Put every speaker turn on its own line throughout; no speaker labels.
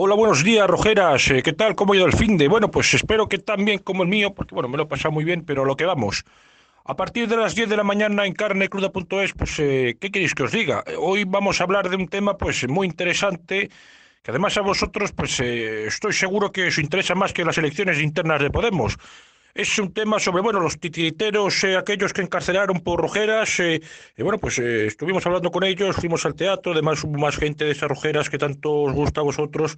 Hola, buenos días, Rojeras. Eh, ¿Qué tal? ¿Cómo ha ido el fin de? Bueno, pues espero que tan bien como el mío, porque bueno, me lo he pasado muy bien, pero a lo que vamos. A partir de las 10 de la mañana en carnecruda.es, pues, eh, ¿qué queréis que os diga? Hoy vamos a hablar de un tema, pues, muy interesante, que además a vosotros, pues, eh, estoy seguro que os interesa más que las elecciones internas de Podemos. Es un tema sobre, bueno, los titiriteros, eh, aquellos que encarcelaron por rojeras. Eh, bueno, pues eh, estuvimos hablando con ellos, fuimos al teatro, además hubo más gente de esas rojeras que tanto os gusta a vosotros,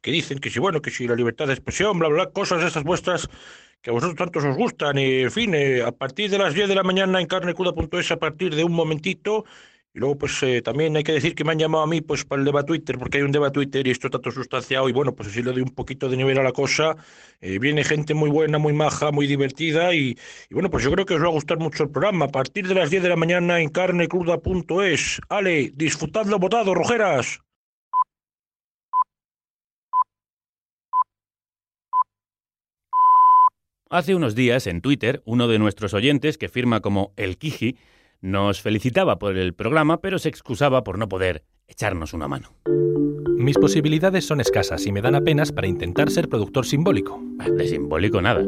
que dicen que si, bueno, que si la libertad de expresión, bla, bla, cosas esas vuestras que a vosotros tantos os gustan. En fin, a partir de las 10 de la mañana en carnecuda.es, a partir de un momentito, y luego, pues eh, también hay que decir que me han llamado a mí pues para el debate Twitter, porque hay un debate Twitter y esto tanto sustanciado, y bueno, pues así le doy un poquito de nivel a la cosa. Eh, viene gente muy buena, muy maja, muy divertida, y, y, bueno, pues yo creo que os va a gustar mucho el programa. A partir de las 10 de la mañana en carnecruda.es. Ale, disfrutadlo votado, rojeras.
Hace unos días, en Twitter, uno de nuestros oyentes, que firma como El Kiji, nos felicitaba por el programa, pero se excusaba por no poder echarnos una mano.
Mis posibilidades son escasas y me dan apenas para intentar ser productor simbólico.
De simbólico nada.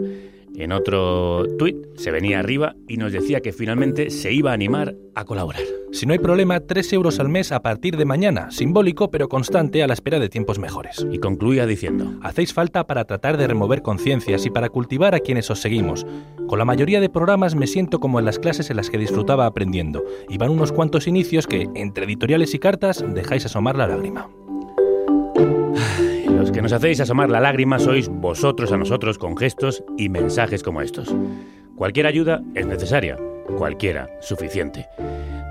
En otro tuit se venía arriba y nos decía que finalmente se iba a animar a colaborar.
Si no hay problema, 3 euros al mes a partir de mañana, simbólico pero constante a la espera de tiempos mejores.
Y concluía diciendo,
hacéis falta para tratar de remover conciencias y para cultivar a quienes os seguimos. Con la mayoría de programas me siento como en las clases en las que disfrutaba aprendiendo, y van unos cuantos inicios que, entre editoriales y cartas, dejáis asomar la lágrima.
Nos hacéis asomar la lágrima sois vosotros a nosotros con gestos y mensajes como estos. Cualquier ayuda es necesaria, cualquiera suficiente.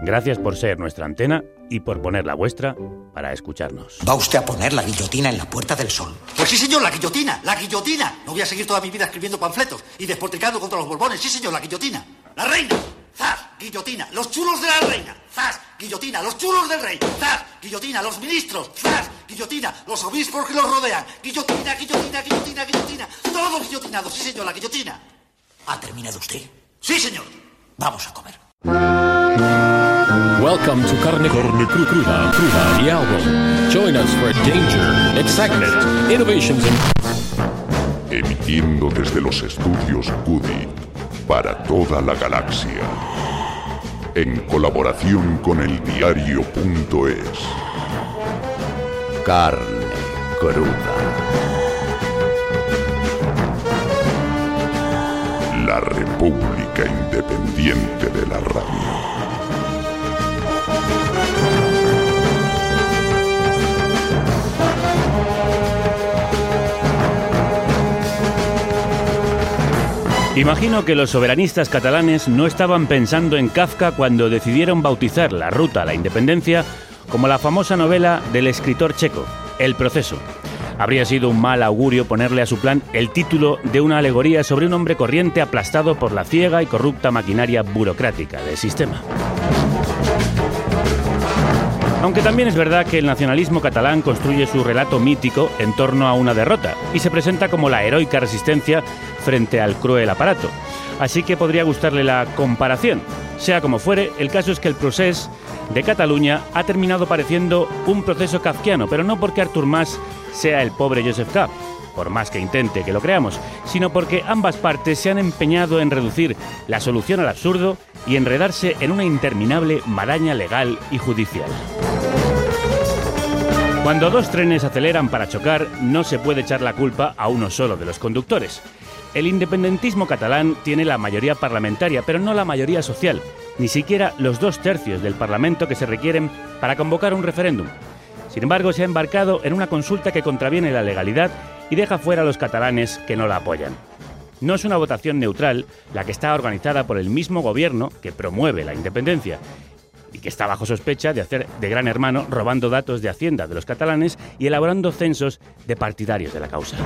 Gracias por ser nuestra antena y por poner la vuestra para escucharnos.
¿Va usted a poner la guillotina en la Puerta del Sol?
Pues sí, señor, la guillotina, la guillotina. No voy a seguir toda mi vida escribiendo panfletos y despotricando contra los borbones. Sí, señor, la guillotina. La reina. ¡Zas! Guillotina. Los chulos de la reina. ¡Zas! Guillotina. Los chulos del rey. ¡Zas! Guillotina. Los ministros. ¡Zas! Guillotina. Los obispos que los rodean. Guillotina, guillotina, guillotina, guillotina. Todos guillotinados. Sí, señor, la guillotina.
¿Ha terminado usted?
Sí, señor.
Vamos a comer.
Welcome to Carne, Carne Cru Cruda, Cruda, the album. Join us for danger, excitement, innovations.
Emitiendo desde los estudios Cudi para toda la galaxia. En colaboración con el diario.es.
Carne cruda.
La República Independiente de la Radio.
Imagino que los soberanistas catalanes no estaban pensando en Kafka cuando decidieron bautizar la ruta a la independencia como la famosa novela del escritor checo, El proceso. Habría sido un mal augurio ponerle a su plan el título de una alegoría sobre un hombre corriente aplastado por la ciega y corrupta maquinaria burocrática del sistema. Aunque también es verdad que el nacionalismo catalán construye su relato mítico en torno a una derrota y se presenta como la heroica resistencia frente al cruel aparato. Así que podría gustarle la comparación. Sea como fuere, el caso es que el proceso de Cataluña ha terminado pareciendo un proceso kafkiano, pero no porque Artur Mas sea el pobre Joseph K, por más que intente que lo creamos, sino porque ambas partes se han empeñado en reducir la solución al absurdo y enredarse en una interminable maraña legal y judicial. Cuando dos trenes aceleran para chocar, no se puede echar la culpa a uno solo de los conductores. El independentismo catalán tiene la mayoría parlamentaria, pero no la mayoría social, ni siquiera los dos tercios del Parlamento que se requieren para convocar un referéndum. Sin embargo, se ha embarcado en una consulta que contraviene la legalidad y deja fuera a los catalanes que no la apoyan. No es una votación neutral la que está organizada por el mismo gobierno que promueve la independencia y que está bajo sospecha de hacer de gran hermano robando datos de Hacienda de los catalanes y elaborando censos de partidarios de la causa.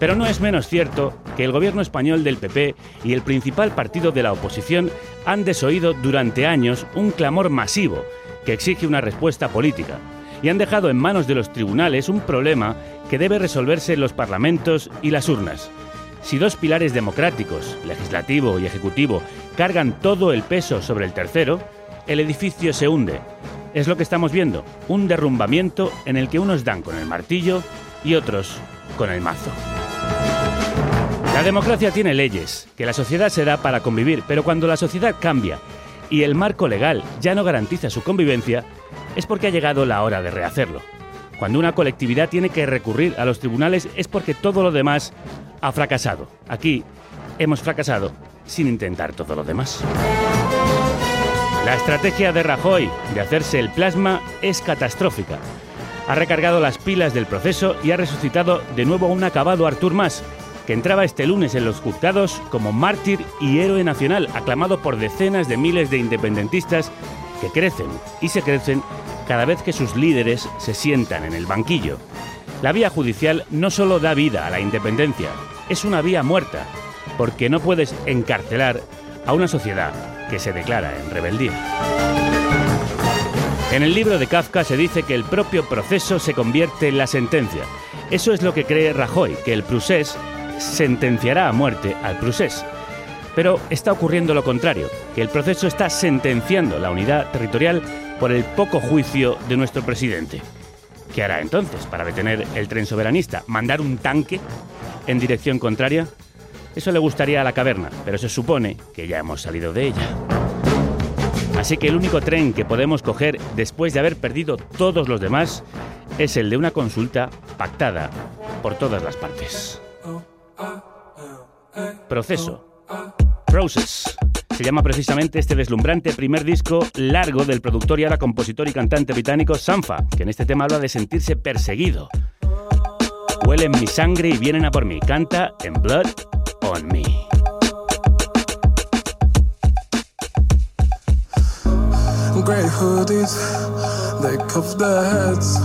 Pero no es menos cierto que el gobierno español del PP y el principal partido de la oposición han desoído durante años un clamor masivo que exige una respuesta política y han dejado en manos de los tribunales un problema que debe resolverse en los parlamentos y las urnas. Si dos pilares democráticos, legislativo y ejecutivo, cargan todo el peso sobre el tercero, el edificio se hunde. Es lo que estamos viendo, un derrumbamiento en el que unos dan con el martillo y otros con el mazo. La democracia tiene leyes, que la sociedad se da para convivir, pero cuando la sociedad cambia y el marco legal ya no garantiza su convivencia, es porque ha llegado la hora de rehacerlo. Cuando una colectividad tiene que recurrir a los tribunales es porque todo lo demás ha fracasado. Aquí hemos fracasado sin intentar todo lo demás. La estrategia de Rajoy de hacerse el plasma es catastrófica. Ha recargado las pilas del proceso y ha resucitado de nuevo a un acabado Artur Mas, que entraba este lunes en los juzgados como mártir y héroe nacional, aclamado por decenas de miles de independentistas que crecen y se crecen cada vez que sus líderes se sientan en el banquillo. La vía judicial no solo da vida a la independencia, es una vía muerta, porque no puedes encarcelar a una sociedad que se declara en rebeldía. En el libro de Kafka se dice que el propio proceso se convierte en la sentencia. Eso es lo que cree Rajoy, que el procés sentenciará a muerte al procés. Pero está ocurriendo lo contrario, que el proceso está sentenciando la unidad territorial por el poco juicio de nuestro presidente. ¿Qué hará entonces para detener el tren soberanista? ¿Mandar un tanque en dirección contraria? Eso le gustaría a la caverna, pero se supone que ya hemos salido de ella. Así que el único tren que podemos coger después de haber perdido todos los demás es el de una consulta pactada por todas las partes. Proceso. Process. Se llama precisamente este deslumbrante primer disco largo del productor y ahora compositor y cantante británico Sanfa, que en este tema habla de sentirse perseguido. Huelen mi sangre y vienen a por mí. Canta en Blood on Me.
Heads.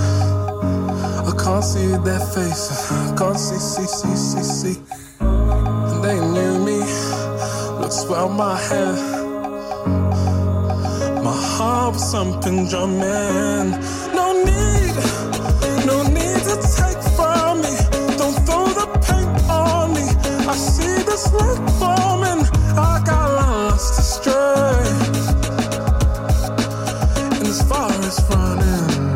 Swell my hair. My heart was something drumming. No need, no need to take from me. Don't throw the paint on me. I see this light forming. I got lost astray. And as far as running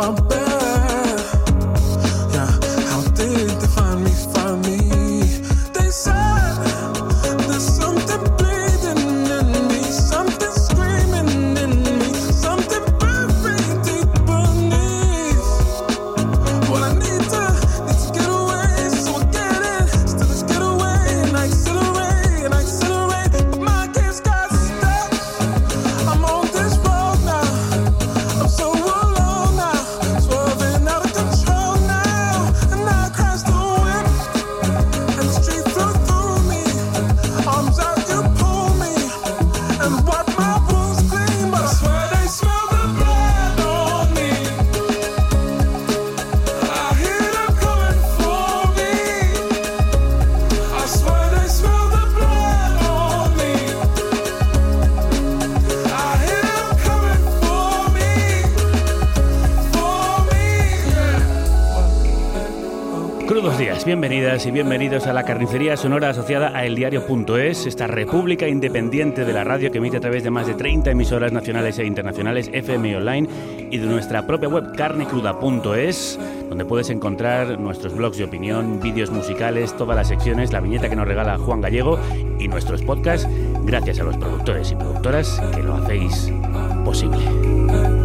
mama. Bienvenidas y bienvenidos a la carnicería sonora asociada a eldiario.es, esta república independiente de la radio que emite a través de más de 30 emisoras nacionales e internacionales FM y online y de nuestra propia web carnecruda.es, donde puedes encontrar nuestros blogs de opinión, vídeos musicales, todas las secciones, la viñeta que nos regala Juan Gallego y nuestros podcasts, gracias a los productores y productoras que lo hacéis posible.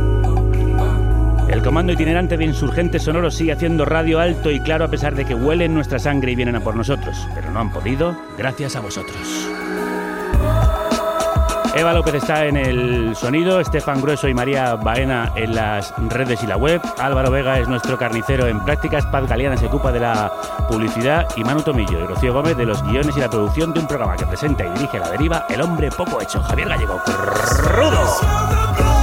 El comando itinerante de insurgentes sonoros sigue haciendo radio alto y claro a pesar de que huelen nuestra sangre y vienen a por nosotros, pero no han podido gracias a vosotros. Eva López está en el sonido, Estefan Grueso y María Baena en las redes y la web, Álvaro Vega es nuestro carnicero en prácticas, Paz Galeana se ocupa de la publicidad y Manu Tomillo y Rocío Gómez de los guiones y la producción de un programa que presenta y dirige a la deriva El Hombre Poco Hecho, Javier Gallego. ¡Rudo!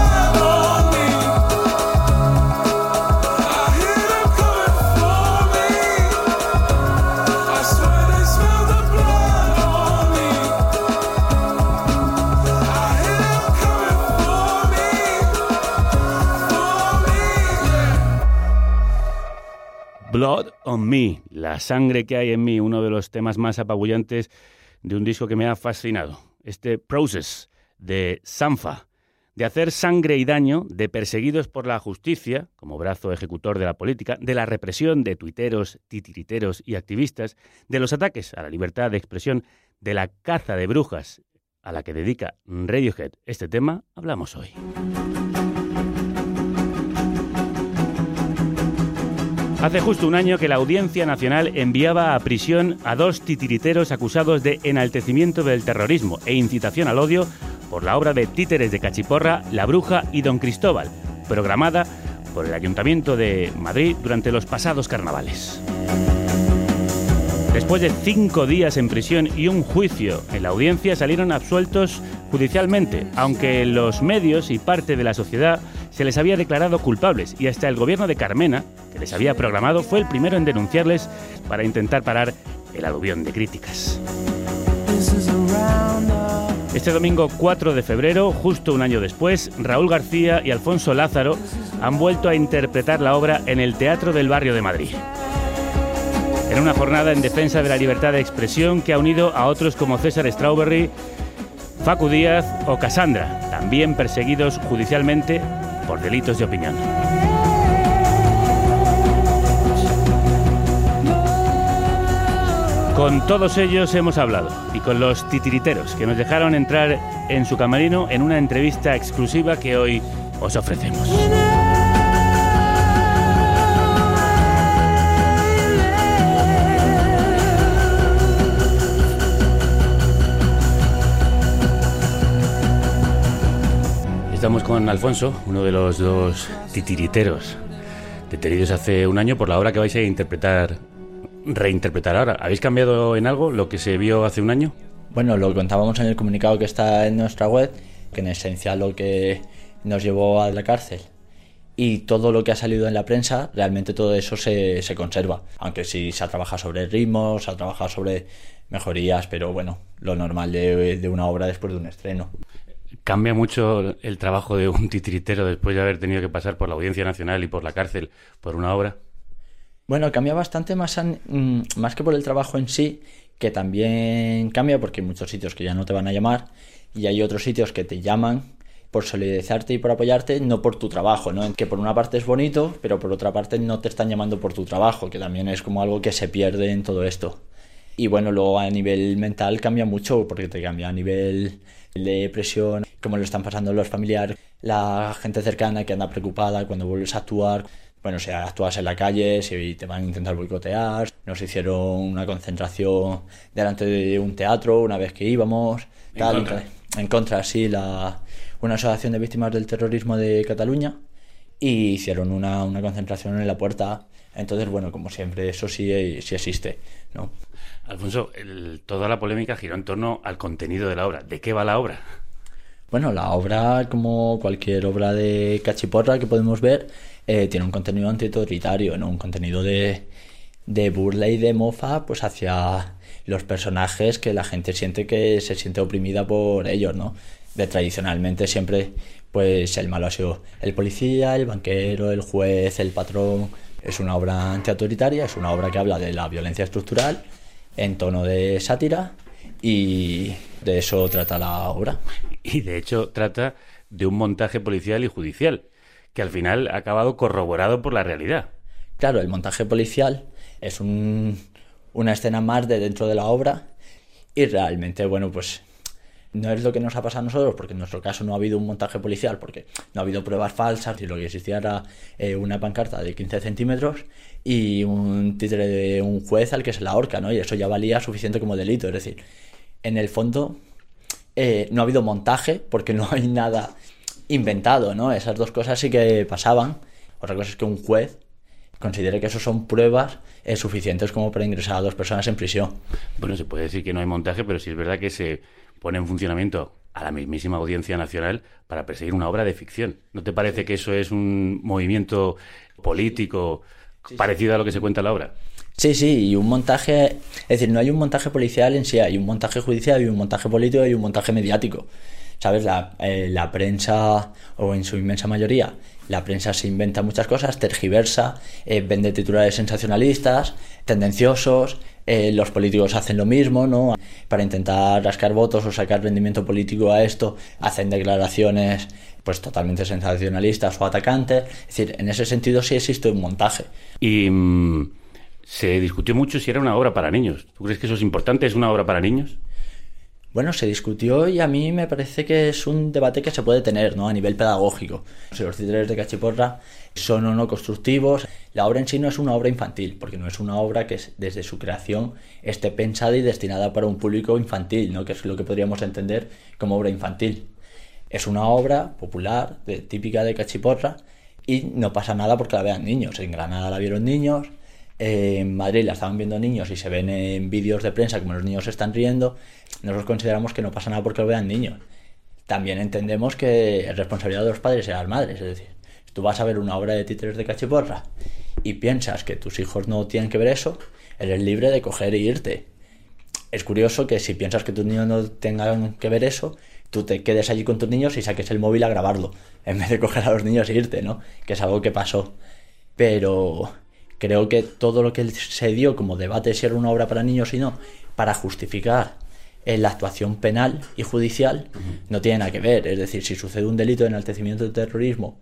Blood on Me, la sangre que hay en mí, uno de los temas más apabullantes de un disco que me ha fascinado. Este Process de Sanfa, de hacer sangre y daño, de perseguidos por la justicia, como brazo ejecutor de la política, de la represión de tuiteros, titiriteros y activistas, de los ataques a la libertad de expresión, de la caza de brujas a la que dedica Radiohead este tema, hablamos hoy. Hace justo un año que la Audiencia Nacional enviaba a prisión a dos titiriteros acusados de enaltecimiento del terrorismo e incitación al odio por la obra de títeres de Cachiporra, La Bruja y Don Cristóbal, programada por el Ayuntamiento de Madrid durante los pasados carnavales. Después de cinco días en prisión y un juicio en la audiencia, salieron absueltos judicialmente, aunque los medios y parte de la sociedad se les había declarado culpables y hasta el gobierno de Carmena, que les había programado, fue el primero en denunciarles para intentar parar el aluvión de críticas. Este domingo 4 de febrero, justo un año después, Raúl García y Alfonso Lázaro han vuelto a interpretar la obra en el Teatro del Barrio de Madrid. En una jornada en defensa de la libertad de expresión que ha unido a otros como César Strawberry, Facu Díaz o Cassandra, también perseguidos judicialmente por delitos de opinión. Con todos ellos hemos hablado y con los titiriteros que nos dejaron entrar en su camarino en una entrevista exclusiva que hoy os ofrecemos. Estamos con Alfonso, uno de los dos titiriteros detenidos hace un año por la obra que vais a interpretar, reinterpretar ahora. ¿Habéis cambiado en algo lo que se vio hace un año?
Bueno, lo contábamos en el comunicado que está en nuestra web, que en esencia lo que nos llevó a la cárcel y todo lo que ha salido en la prensa, realmente todo eso se, se conserva. Aunque sí se ha trabajado sobre ritmos, se ha trabajado sobre mejorías, pero bueno, lo normal de, de una obra después de un estreno.
¿Cambia mucho el trabajo de un titiritero después de haber tenido que pasar por la Audiencia Nacional y por la cárcel por una obra?
Bueno, cambia bastante más, an- mm, más que por el trabajo en sí, que también cambia porque hay muchos sitios que ya no te van a llamar y hay otros sitios que te llaman por solidarizarte y por apoyarte, no por tu trabajo, ¿no? Que por una parte es bonito, pero por otra parte no te están llamando por tu trabajo, que también es como algo que se pierde en todo esto. Y bueno, luego a nivel mental cambia mucho, porque te cambia a nivel de depresión, cómo lo están pasando los familiares, la gente cercana que anda preocupada cuando vuelves a actuar. Bueno, o sea, actúas en la calle, si te van a intentar boicotear. Nos hicieron una concentración delante de un teatro una vez que íbamos.
En
tal,
contra.
en contra, sí, la, una asociación de víctimas del terrorismo de Cataluña y hicieron una, una concentración en la puerta. Entonces, bueno, como siempre, eso sí, sí existe, ¿no?
Alfonso, el- toda la polémica giró en torno al contenido de la obra. ¿De qué va la obra?
Bueno, la obra, como cualquier obra de cachiporra que podemos ver, eh, tiene un contenido antiautoritario, ¿no? Un contenido de, de burla y de mofa, pues hacia los personajes que la gente siente que se siente oprimida por ellos, ¿no? De tradicionalmente siempre, pues el malo ha sido el policía, el banquero, el juez, el patrón. Es una obra antiautoritaria, es una obra que habla de la violencia estructural en tono de sátira y de eso trata la obra.
Y de hecho trata de un montaje policial y judicial, que al final ha acabado corroborado por la realidad.
Claro, el montaje policial es un- una escena más de dentro de la obra y realmente, bueno, pues No es lo que nos ha pasado a nosotros, porque en nuestro caso no ha habido un montaje policial, porque no ha habido pruebas falsas, y lo que existía era eh, una pancarta de 15 centímetros y un títere de un juez al que se la ahorca, ¿no? Y eso ya valía suficiente como delito. Es decir, en el fondo eh, no ha habido montaje, porque no hay nada inventado, ¿no? Esas dos cosas sí que pasaban. Otra cosa es que un juez considere que eso son pruebas eh, suficientes como para ingresar a dos personas en prisión.
Bueno, se puede decir que no hay montaje, pero sí es verdad que se pone en funcionamiento a la mismísima audiencia nacional para perseguir una obra de ficción. ¿No te parece que eso es un movimiento político parecido a lo que se cuenta en la obra?
Sí, sí, y un montaje, es decir, no hay un montaje policial en sí, hay un montaje judicial, hay un montaje político y un montaje mediático. ¿Sabes? La, eh, la prensa, o en su inmensa mayoría, la prensa se inventa muchas cosas, tergiversa, eh, vende titulares sensacionalistas, tendenciosos, eh, los políticos hacen lo mismo, ¿no? Para intentar rascar votos o sacar rendimiento político a esto, hacen declaraciones pues totalmente sensacionalistas o atacantes. Es decir, en ese sentido sí existe un montaje.
Y mm, se discutió mucho si era una obra para niños. ¿Tú crees que eso es importante? ¿Es una obra para niños?
Bueno, se discutió y a mí me parece que es un debate que se puede tener, ¿no? A nivel pedagógico. Si los títulos de Cachiporra son o no constructivos. La obra en sí no es una obra infantil, porque no es una obra que desde su creación esté pensada y destinada para un público infantil, ¿no? Que es lo que podríamos entender como obra infantil. Es una obra popular, de, típica de Cachiporra, y no pasa nada porque la vean niños. En Granada la vieron niños, en Madrid la estaban viendo niños y se ven en vídeos de prensa como los niños se están riendo, nosotros consideramos que no pasa nada porque lo vean niños. También entendemos que es responsabilidad de los padres y las madres, es decir, si tú vas a ver una obra de títeres de cachiporra y piensas que tus hijos no tienen que ver eso, eres libre de coger e irte. Es curioso que si piensas que tus niños no tengan que ver eso, tú te quedes allí con tus niños y saques el móvil a grabarlo, en vez de coger a los niños e irte, ¿no? Que es algo que pasó. Pero creo que todo lo que se dio como debate si era una obra para niños y no, para justificar la actuación penal y judicial, no tiene nada que ver. Es decir, si sucede un delito de enaltecimiento de terrorismo,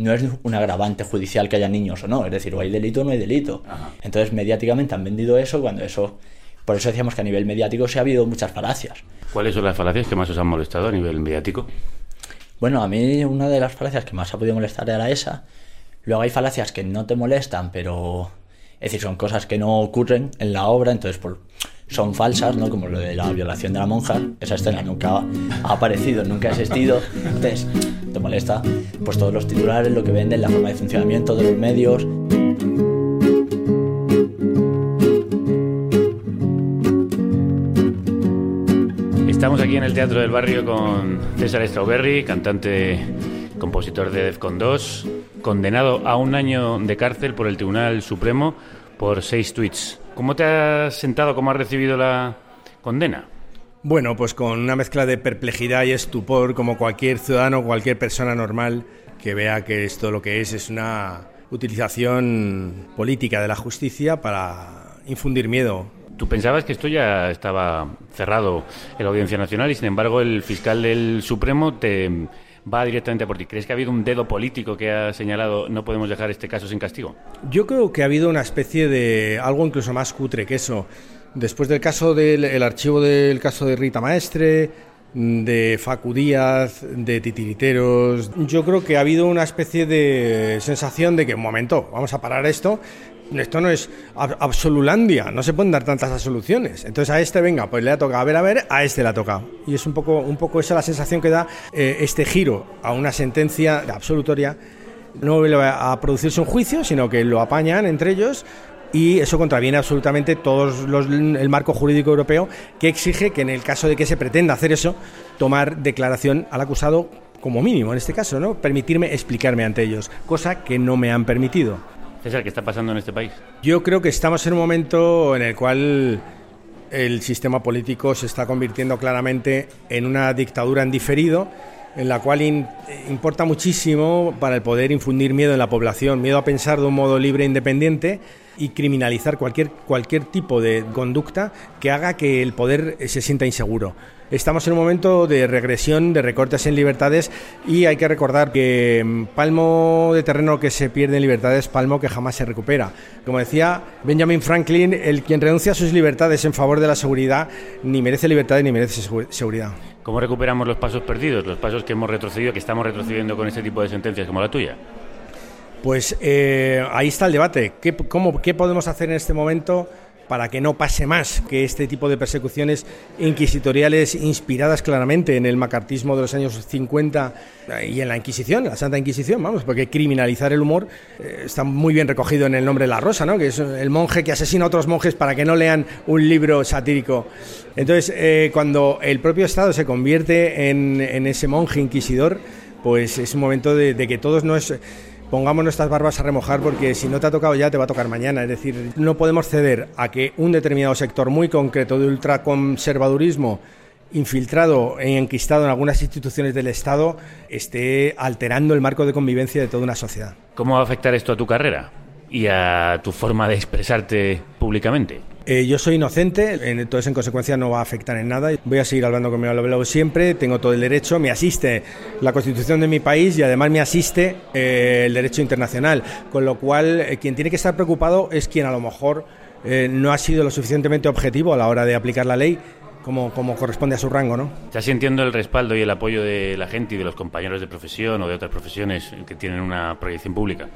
no es un agravante judicial que haya niños o no. Es decir, o hay delito o no hay delito. Entonces, mediáticamente han vendido eso cuando eso... Por eso decíamos que a nivel mediático se ha habido muchas falacias.
¿Cuáles son las falacias que más os han molestado a nivel mediático?
Bueno, a mí una de las falacias que más ha podido molestar era esa, Luego hay falacias que no te molestan, pero es decir, son cosas que no ocurren en la obra, entonces por, son falsas, ¿no? Como lo de la violación de la monja, esa escena nunca ha aparecido, nunca ha existido, entonces te molesta pues todos los titulares, lo que venden, la forma de funcionamiento de los medios.
Estamos aquí en el Teatro del Barrio con César Strawberry, cantante, compositor de Defcon 2, condenado a un año de cárcel por el Tribunal Supremo por seis tweets. ¿Cómo te has sentado? ¿Cómo has recibido la condena?
Bueno, pues con una mezcla de perplejidad y estupor, como cualquier ciudadano, cualquier persona normal que vea que esto lo que es es una utilización política de la justicia para infundir miedo.
Tú pensabas que esto ya estaba cerrado en la Audiencia Nacional y sin embargo el fiscal del Supremo te va directamente por ti. ¿Crees que ha habido un dedo político que ha señalado no podemos dejar este caso sin castigo?
Yo creo que ha habido una especie de algo incluso más cutre que eso. Después del caso del el archivo del caso de Rita Maestre, de Facu Díaz, de titiriteros, yo creo que ha habido una especie de sensación de que, un momento, vamos a parar esto, esto no es absolulandia, no se pueden dar tantas soluciones. Entonces a este, venga, pues le ha tocado, a ver, a ver, a este le ha tocado. Y es un poco, un poco esa la sensación que da eh, este giro a una sentencia absolutoria. No vuelve a producirse un juicio, sino que lo apañan entre ellos y eso contraviene absolutamente todo el marco jurídico europeo que exige que en el caso de que se pretenda hacer eso, tomar declaración al acusado como mínimo en este caso, ¿no? Permitirme explicarme ante ellos, cosa que no me han permitido.
César, ¿qué está pasando en este país?
Yo creo que estamos en un momento en el cual el sistema político se está convirtiendo claramente en una dictadura en diferido, en la cual importa muchísimo para el poder infundir miedo en la población, miedo a pensar de un modo libre e independiente y criminalizar cualquier, cualquier tipo de conducta que haga que el poder se sienta inseguro. Estamos en un momento de regresión, de recortes en libertades y hay que recordar que mm, palmo de terreno que se pierde en libertades, palmo que jamás se recupera. Como decía Benjamin Franklin, el quien renuncia a sus libertades en favor de la seguridad ni merece libertad ni merece seguridad.
¿Cómo recuperamos los pasos perdidos, los pasos que hemos retrocedido, que estamos retrocediendo con este tipo de sentencias como la tuya?
Pues eh, ahí está el debate. ¿Qué, cómo, ¿Qué podemos hacer en este momento? Para que no pase más, que este tipo de persecuciones inquisitoriales inspiradas claramente en el macartismo de los años 50 y en la Inquisición, la Santa Inquisición, vamos, porque criminalizar el humor eh, está muy bien recogido en el nombre de la rosa, ¿no? que es el monje que asesina a otros monjes para que no lean un libro satírico. Entonces, eh, cuando el propio Estado se convierte en, ese monje inquisidor, pues es un momento de, de que todos no es pongamos nuestras barbas a remojar porque si no te ha tocado ya te va a tocar mañana. Es decir, no podemos ceder a que un determinado sector muy concreto de ultraconservadurismo infiltrado e enquistado en algunas instituciones del Estado esté alterando el marco de convivencia de toda una sociedad.
¿Cómo va a afectar esto a tu carrera y a tu forma de expresarte públicamente?
Eh, yo soy inocente, entonces en consecuencia no va a afectar en nada. Voy a seguir hablando con mi abuelo siempre, tengo todo el derecho, me asiste la constitución de mi país y además me asiste eh, el derecho internacional. Con lo cual, eh, quien tiene que estar preocupado es quien a lo mejor no ha sido lo suficientemente objetivo a la hora de aplicar la ley. Como, como, corresponde a su rango, ¿no?
¿Estás sintiendo el respaldo y el apoyo de la gente y de los compañeros de profesión o de otras profesiones que tienen una proyección pública?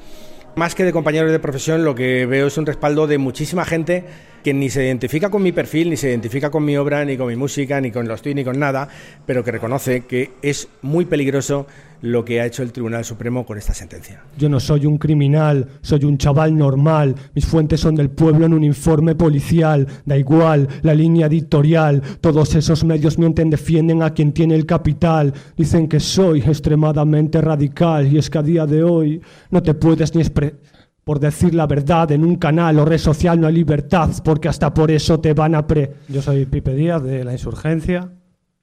Más que de compañeros de profesión, lo que veo es un respaldo de muchísima gente que ni se identifica con mi perfil, ni se identifica con mi obra, ni con mi música, ni con los estoy, ni con nada, pero que reconoce que es muy peligroso lo que ha hecho el Tribunal Supremo con esta sentencia.
Yo no soy un criminal, soy un chaval normal. Mis fuentes son del pueblo en un informe policial. Da igual la línea editorial. Todos esos medios mienten, defienden a quien tiene el capital. Dicen que soy extremadamente radical y es que a día de hoy no te puedes ni expresar por decir la verdad en un canal o red social no hay libertad, porque hasta por eso te van a pre...
Yo soy Pipe Díaz de La Insurgencia.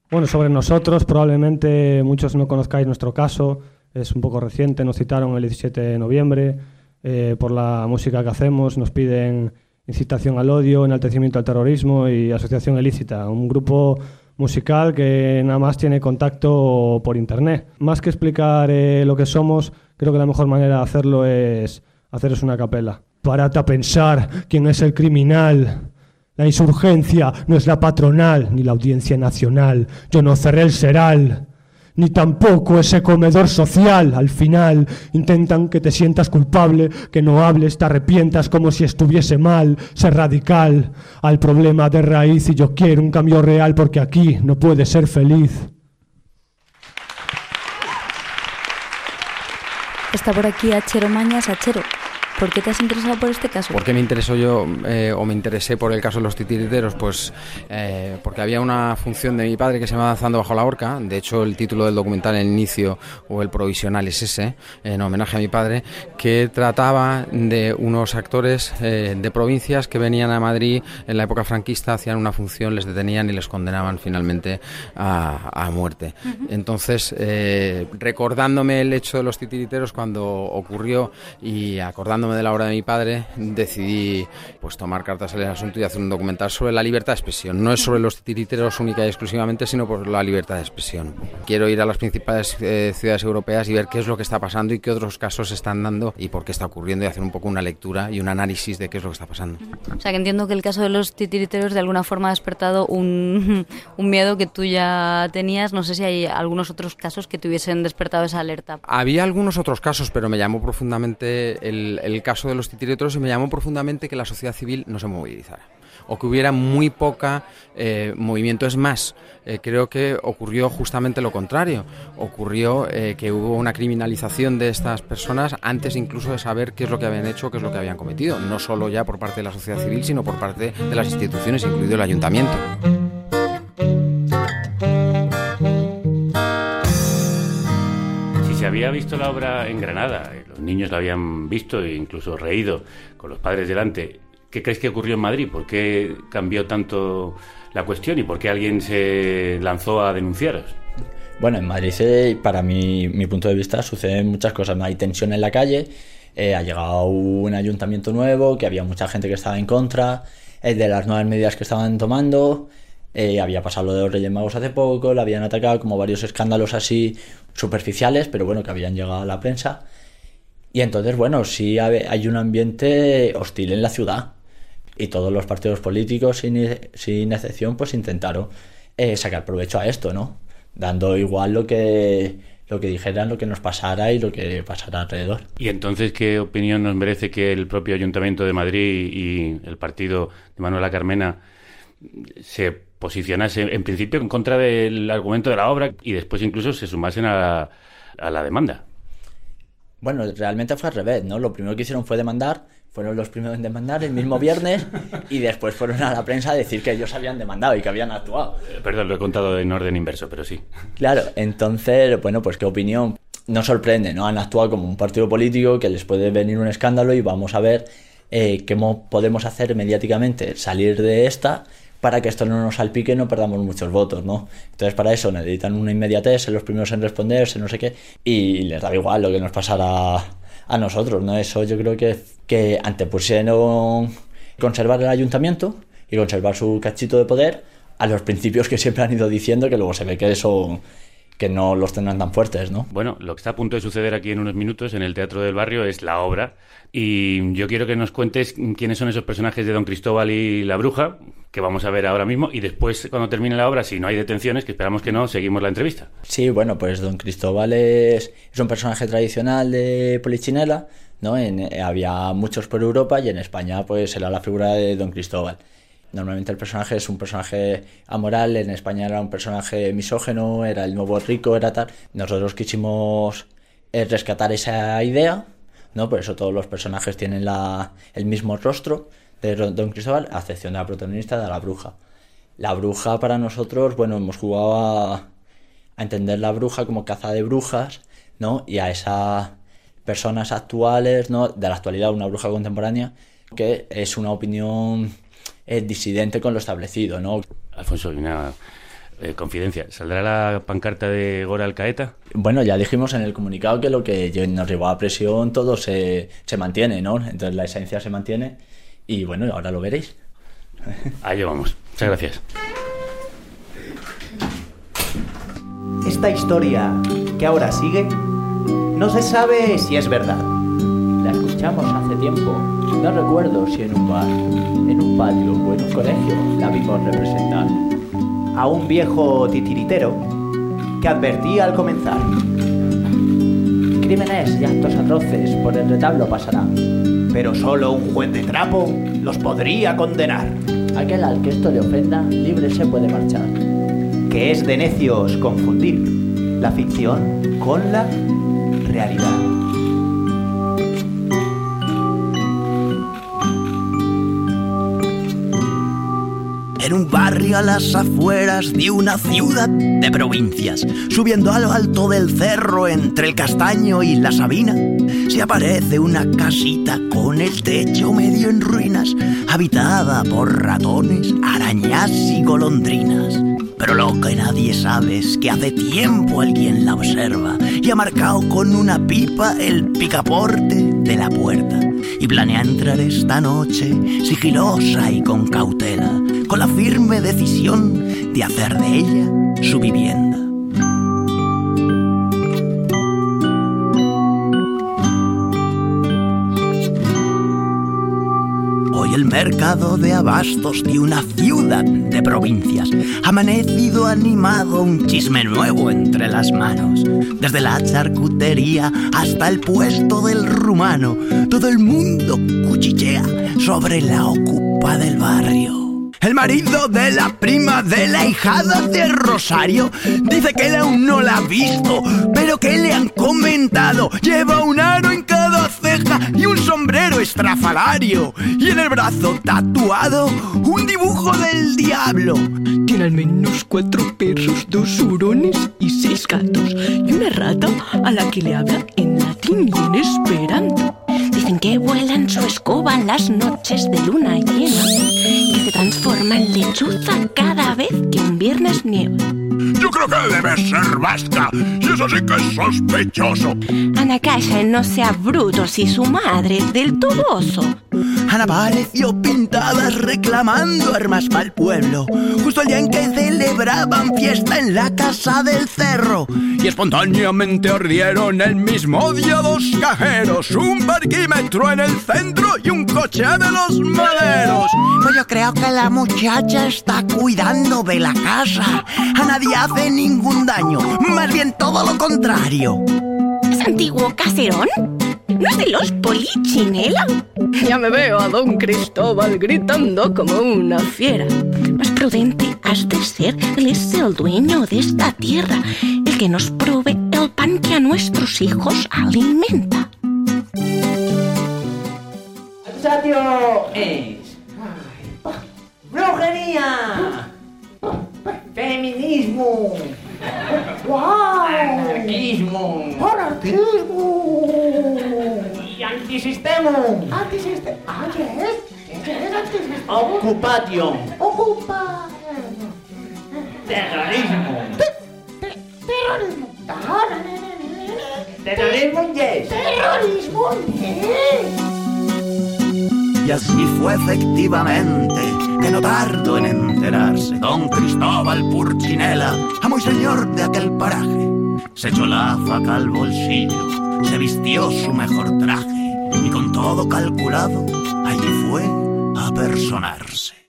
Bueno, sobre nosotros, probablemente muchos no conozcáis nuestro caso, es un poco reciente, nos citaron el 17 de noviembre eh, por la música que hacemos, nos piden incitación al odio, enaltecimiento al terrorismo y asociación ilícita, un grupo musical que nada más tiene contacto por internet. Más que explicar eh, lo que somos, creo que la mejor manera de hacerlo es haceros una capela. Parate a pensar quién es el criminal. La insurgencia no es la patronal ni la audiencia nacional. Yo no cerré el seral, ni tampoco ese comedor social. Al final intentan que te sientas culpable, que no hables, te arrepientas como si estuviese mal. Ser radical al problema de raíz y yo quiero un cambio real porque aquí no puedes ser feliz.
Está por aquí Achero Mañas. Achero, ¿Por qué te has interesado por este caso?
¿Por qué me interesó yo eh, o me interesé por el caso de los titiriteros? Pues eh, porque había una función de mi padre que se llama Danzando bajo la horca. De hecho, el título del documental, el inicio o el provisional es ese, en homenaje a mi padre, que trataba de unos actores eh, de provincias que venían a Madrid en la época franquista, hacían una función, les detenían y les condenaban finalmente a, muerte. Entonces, recordándome el hecho de los titiriteros cuando ocurrió y acordándome de la obra de mi padre, decidí pues tomar cartas en el asunto y hacer un documental sobre la libertad de expresión. No es sobre los titiriteros única y exclusivamente, sino por la libertad de expresión. Quiero ir a las principales eh, ciudades europeas y ver qué es lo que está pasando y qué otros casos se están dando y por qué está ocurriendo y hacer un poco una lectura y un análisis de qué es lo que está pasando.
O sea, que entiendo que el caso de los titiriteros de alguna forma ha despertado un, un miedo que tú ya tenías. No sé si hay algunos otros casos que te hubiesen despertado esa alerta.
Había algunos otros casos, pero me llamó profundamente el, el caso de los titiriteros y me llamó profundamente que la sociedad civil no se movilizara o que hubiera muy poca eh, movimiento. Es más, eh, creo que ocurrió justamente lo contrario. Ocurrió eh, que hubo una criminalización de estas personas antes incluso de saber qué es lo que habían hecho, qué es lo que habían cometido. No solo ya por parte de la sociedad civil, sino por parte de las instituciones, incluido el ayuntamiento.
Había visto la obra en Granada, los niños la habían visto e incluso reído con los padres delante. ¿Qué crees que ocurrió en Madrid? ¿Por qué cambió tanto la cuestión y por qué alguien se lanzó a denunciaros?
Bueno, en Madrid, para mi, mi punto de vista, suceden muchas cosas. Hay tensión en la calle, eh, ha llegado un ayuntamiento nuevo, que había mucha gente que estaba en contra eh, de las nuevas medidas que estaban tomando. Eh, había pasado lo de los Reyes Magos hace poco, le habían atacado como varios escándalos así superficiales, pero bueno, que habían llegado a la prensa. Y entonces, bueno, sí hay un ambiente hostil en la ciudad. Y todos los partidos políticos, sin, sin excepción, pues intentaron eh, sacar provecho a esto, ¿no? Dando igual lo que, lo que dijeran, lo que nos pasara y lo que pasara alrededor.
Y entonces, ¿qué opinión nos merece que el propio Ayuntamiento de Madrid y el partido de Manuela Carmena se posicionase en principio en contra del argumento de la obra y después incluso se sumasen a, a la demanda?
Bueno, realmente fue al revés, ¿no? Lo primero que hicieron fue demandar, fueron los primeros en demandar el mismo viernes y después fueron a la prensa a decir que ellos habían demandado y que habían actuado.
Eh, Perdón, lo he contado en orden inverso, pero sí.
Claro, entonces, bueno, pues qué opinión. No sorprende, ¿no? Han actuado como un partido político que les puede venir un escándalo y vamos a ver eh, qué mo- podemos hacer mediáticamente, salir de esta para que esto no nos salpique y no perdamos muchos votos, ¿no? Entonces para eso necesitan una inmediatez, ser los primeros en responderse, no sé qué, y les da igual lo que nos pasara a nosotros, ¿no? Eso yo creo que, que antepusieron conservar el ayuntamiento y conservar su cachito de poder a los principios que siempre han ido diciendo que luego se ve que eso que no los tendrán tan fuertes, ¿no?
Bueno, lo que está a punto de suceder aquí en unos minutos en el Teatro del Barrio es la obra. Y yo quiero que nos cuentes quiénes son esos personajes de Don Cristóbal y la Bruja, que vamos a ver ahora mismo. Y después, cuando termine la obra, si no hay detenciones, que esperamos que no, seguimos la entrevista.
Sí, bueno, pues Don Cristóbal es, es un personaje tradicional de Polichinela, ¿no? En- eh, había muchos por Europa y en España pues era la figura de Don Cristóbal. Normalmente el personaje es un personaje amoral, en España era un personaje misógeno, era el nuevo rico, era tal. Nosotros quisimos eh, rescatar esa idea, ¿no? Por eso todos los personajes tienen la, el mismo rostro de Don Cristóbal, a excepción de la protagonista, de la bruja. La bruja para nosotros, bueno, hemos jugado a, a entender la bruja como caza de brujas, ¿no? Y a esas personas actuales, ¿no? De la actualidad, una bruja contemporánea, que es una opinión eh, disidente con lo establecido, ¿no?
Alfonso, una eh, confidencia. ¿Saldrá la pancarta de Gora Alcaeta?
Bueno, ya dijimos en el comunicado que lo que nos llevó a presión todo se, se mantiene, ¿no? Entonces la esencia se mantiene y bueno, ahora lo veréis.
Ahí vamos. Muchas gracias.
Esta historia que ahora sigue no se sabe si es verdad.
La escuchamos hace tiempo, no recuerdo si en un bar, en un patio o en un colegio la vimos representar.
A un viejo titiritero que advertía al comenzar.
Crímenes y actos atroces por el retablo pasarán.
Pero solo un juez de trapo los podría condenar.
Aquel al que esto le ofenda, libre se puede marchar.
Que es de necios confundir la ficción con la realidad.
En un barrio a las afueras de una ciudad de provincias, subiendo a lo alto del cerro entre el castaño y la sabina, se aparece una casita con el techo medio en ruinas, habitada por ratones, arañas y golondrinas. Pero lo que nadie sabe es que hace tiempo alguien la observa y ha marcado con una pipa el picaporte de la puerta y planea entrar esta noche sigilosa y con cautela, con la firme decisión de hacer de ella su vivienda. Hoy el mercado de abastos de una ciudad de provincias amanecido animado un chisme nuevo entre las manos. Desde la charcutería hasta el puesto del rumano, todo el mundo cuchichea sobre la ocupa del barrio. El marido de la prima de la hijada de Rosario dice que él aún no la ha visto, pero que le han comentado. Lleva un aro en cada ceja y un sombrero estrafalario. Y en el brazo tatuado un dibujo del diablo.
Tiene al menos cuatro perros, dos hurones y seis gatos. Y una rata a la que le habla en latín y en esperanto.
Dicen que vuela en su escoba las noches de luna llena. Que se transforma en lechuza cada vez que un viernes nieva.
Creo que debe ser vasca. Y eso sí que es sospechoso.
Ana calla, no sea bruto si su madre es del Toboso.
Ana apareció pintadas reclamando armas para el pueblo. Justo el día en que celebraban fiesta en la casa del cerro. Y espontáneamente ardieron el mismo día dos cajeros, un parquímetro en el centro y un coche de los maderos.
Pues yo creo que la muchacha está cuidando de la casa.
A nadie hace ningún daño, más bien todo lo contrario.
¿Es antiguo caserón? ¿No es de los Polichinela? Ya me veo a don Cristóbal gritando como una fiera. Más prudente has de ser, él es el dueño de esta tierra, el que nos provee el pan que a nuestros hijos alimenta.
Acusatio es brujería, feminismo, anarquismo, anarquismo y antisistema. Antisistema. Ah, yes. Yes, antisistema. Ocupación. Ocupa. Terrorismo. Terrorismo. Terrorismo, yes. Terrorismo, yes.
Y así fue efectivamente, que no tardó en enterarse, don Cristóbal Purchinela, amo y señor de aquel paraje. Se echó la faca al bolsillo, se vistió su mejor traje y con todo calculado, allí fue a personarse.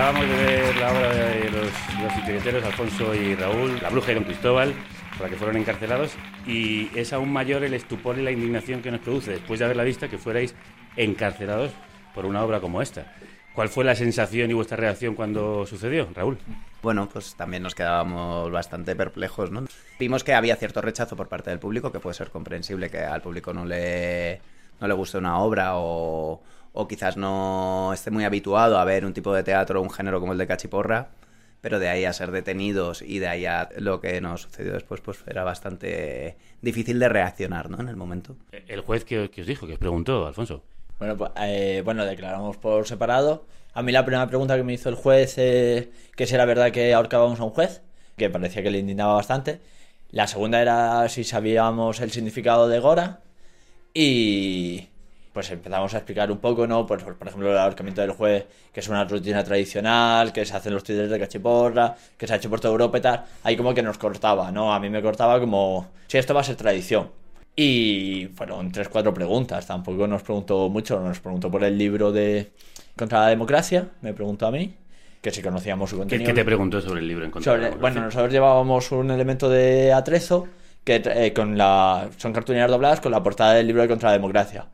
Acabamos de ver la obra de los, los Alfonso y Raúl, La Bruja y Don Cristóbal, por la que fueron encarcelados, y es aún mayor el estupor y la indignación que nos produce después de haberla vista que fuerais encarcelados por una obra como esta. ¿Cuál fue la sensación y vuestra reacción cuando sucedió, Raúl?
Bueno, pues también nos quedábamos bastante perplejos, ¿no? Vimos que había cierto rechazo por parte del público, que puede ser comprensible que al público no le, no le guste una obra o, o quizás no esté muy habituado a ver un tipo de teatro o un género como el de Cachiporra, pero de ahí a ser detenidos y de ahí a lo que nos sucedió después, pues era bastante difícil de reaccionar, ¿no? En el momento.
El juez que, que os dijo, que os preguntó, Alfonso.
Bueno, pues, eh, bueno, declaramos por separado. A mí la primera pregunta que me hizo el juez, eh, que si era verdad que ahorcábamos a un juez, que parecía que le indignaba bastante. La segunda era si sabíamos el significado de Gora. Y pues empezamos a explicar un poco, ¿no? Pues, por ejemplo, el ahorcamiento del juez, que es una rutina tradicional, que se hacen los títeres de cachiporra, que se ha hecho por toda Europa y tal. Ahí como que nos cortaba, ¿no? A mí me cortaba como, si esto va a ser tradición. Y fueron tres, cuatro preguntas. Tampoco nos preguntó mucho. Nos preguntó por el libro de Contra la Democracia. Me preguntó a mí. Que si conocíamos su
¿Qué,
contenido.
qué te preguntó sobre el libro en contra la
Sobre-
democracia?
bueno, nosotros llevábamos un elemento de atrezo que eh, con la son cartulinas dobladas con la portada del libro de Contra la Democracia.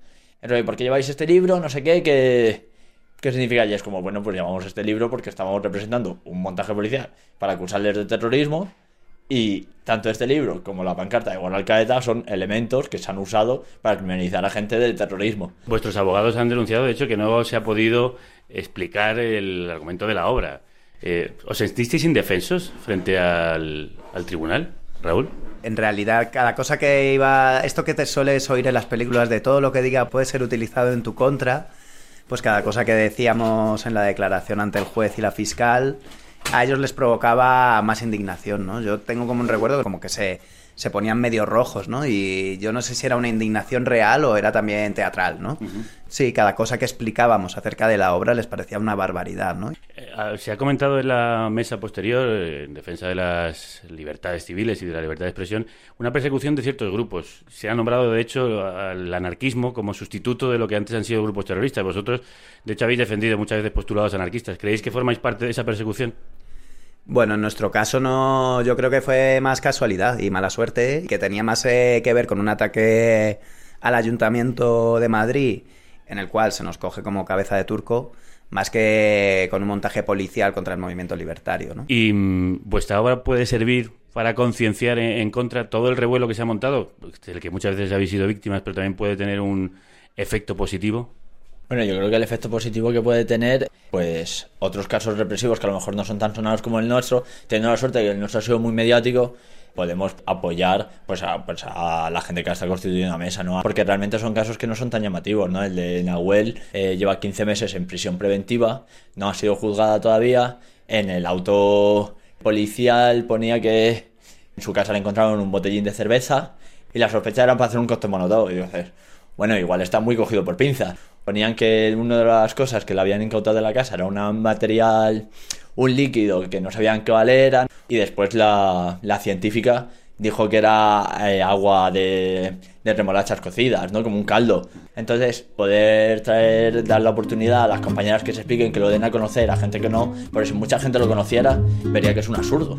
Entonces, ¿por qué lleváis este libro? No sé qué, ¿qué, significa? Y es como, bueno, pues llevamos este libro porque estamos representando un montaje policial para acusarles de terrorismo y tanto este libro como la pancarta de Guardia Alcaeta son elementos que se han usado para criminalizar a gente del terrorismo.
Vuestros abogados han denunciado, de hecho, que no se ha podido explicar el argumento de la obra. Eh, ¿Os sentisteis indefensos frente al tribunal, Raúl?
En realidad, cada cosa que iba. Esto que te sueles oír en las películas de todo lo que diga puede ser utilizado en tu contra. Pues cada cosa que decíamos en la declaración ante el juez y la fiscal, a ellos les provocaba más indignación, ¿no? Yo tengo como un recuerdo como que se, se ponían medio rojos, ¿no? Y yo no sé si era una indignación real o era también teatral, ¿no? Sí, cada cosa que explicábamos acerca de la obra les parecía una barbaridad, ¿no?
Eh, ah, Se ha comentado en la mesa posterior, eh, en defensa de las libertades civiles y de la libertad de expresión, una persecución de ciertos grupos. Se ha nombrado, de hecho, al anarquismo como sustituto de lo que antes han sido grupos terroristas. Vosotros, de hecho, habéis defendido muchas veces postulados anarquistas. ¿Creéis que formáis parte de esa persecución?
Bueno, en nuestro caso no, yo creo que fue más casualidad y mala suerte, que tenía más eh, que ver con un ataque al Ayuntamiento de Madrid, en el cual se nos coge como cabeza de turco, más que con un montaje policial contra el movimiento libertario, ¿no?
¿Y mm, vuestra obra puede servir para concienciar en, en contra todo el revuelo que se ha montado, del que muchas veces habéis sido víctimas, pero también puede tener un efecto positivo?
Bueno, yo creo que el efecto positivo que puede tener, pues otros casos represivos que a lo mejor no son tan sonados como el nuestro, teniendo la suerte de que el nuestro ha sido muy mediático, podemos apoyar pues a, pues a la gente que está constituyendo una mesa, ¿no? Porque realmente son casos que no son tan llamativos, ¿no? El de Nahuel eh, lleva 15 meses en prisión preventiva, no ha sido juzgada todavía, en el auto policial ponía que en su casa le encontraron un botellín de cerveza y la sospecha era para hacer un cóctel molotov. Y dices, bueno, igual está muy cogido por pinzas. Ponían que una de las cosas que le habían incautado de la casa era un material, un líquido que no sabían qué era. Y después la, la científica dijo que era eh, agua de, de, remolachas cocidas, ¿no? Como un caldo. Entonces, poder traer, dar la oportunidad a las compañeras que se expliquen, que lo den a conocer, a gente que no, por si mucha gente lo conociera, vería que es un absurdo.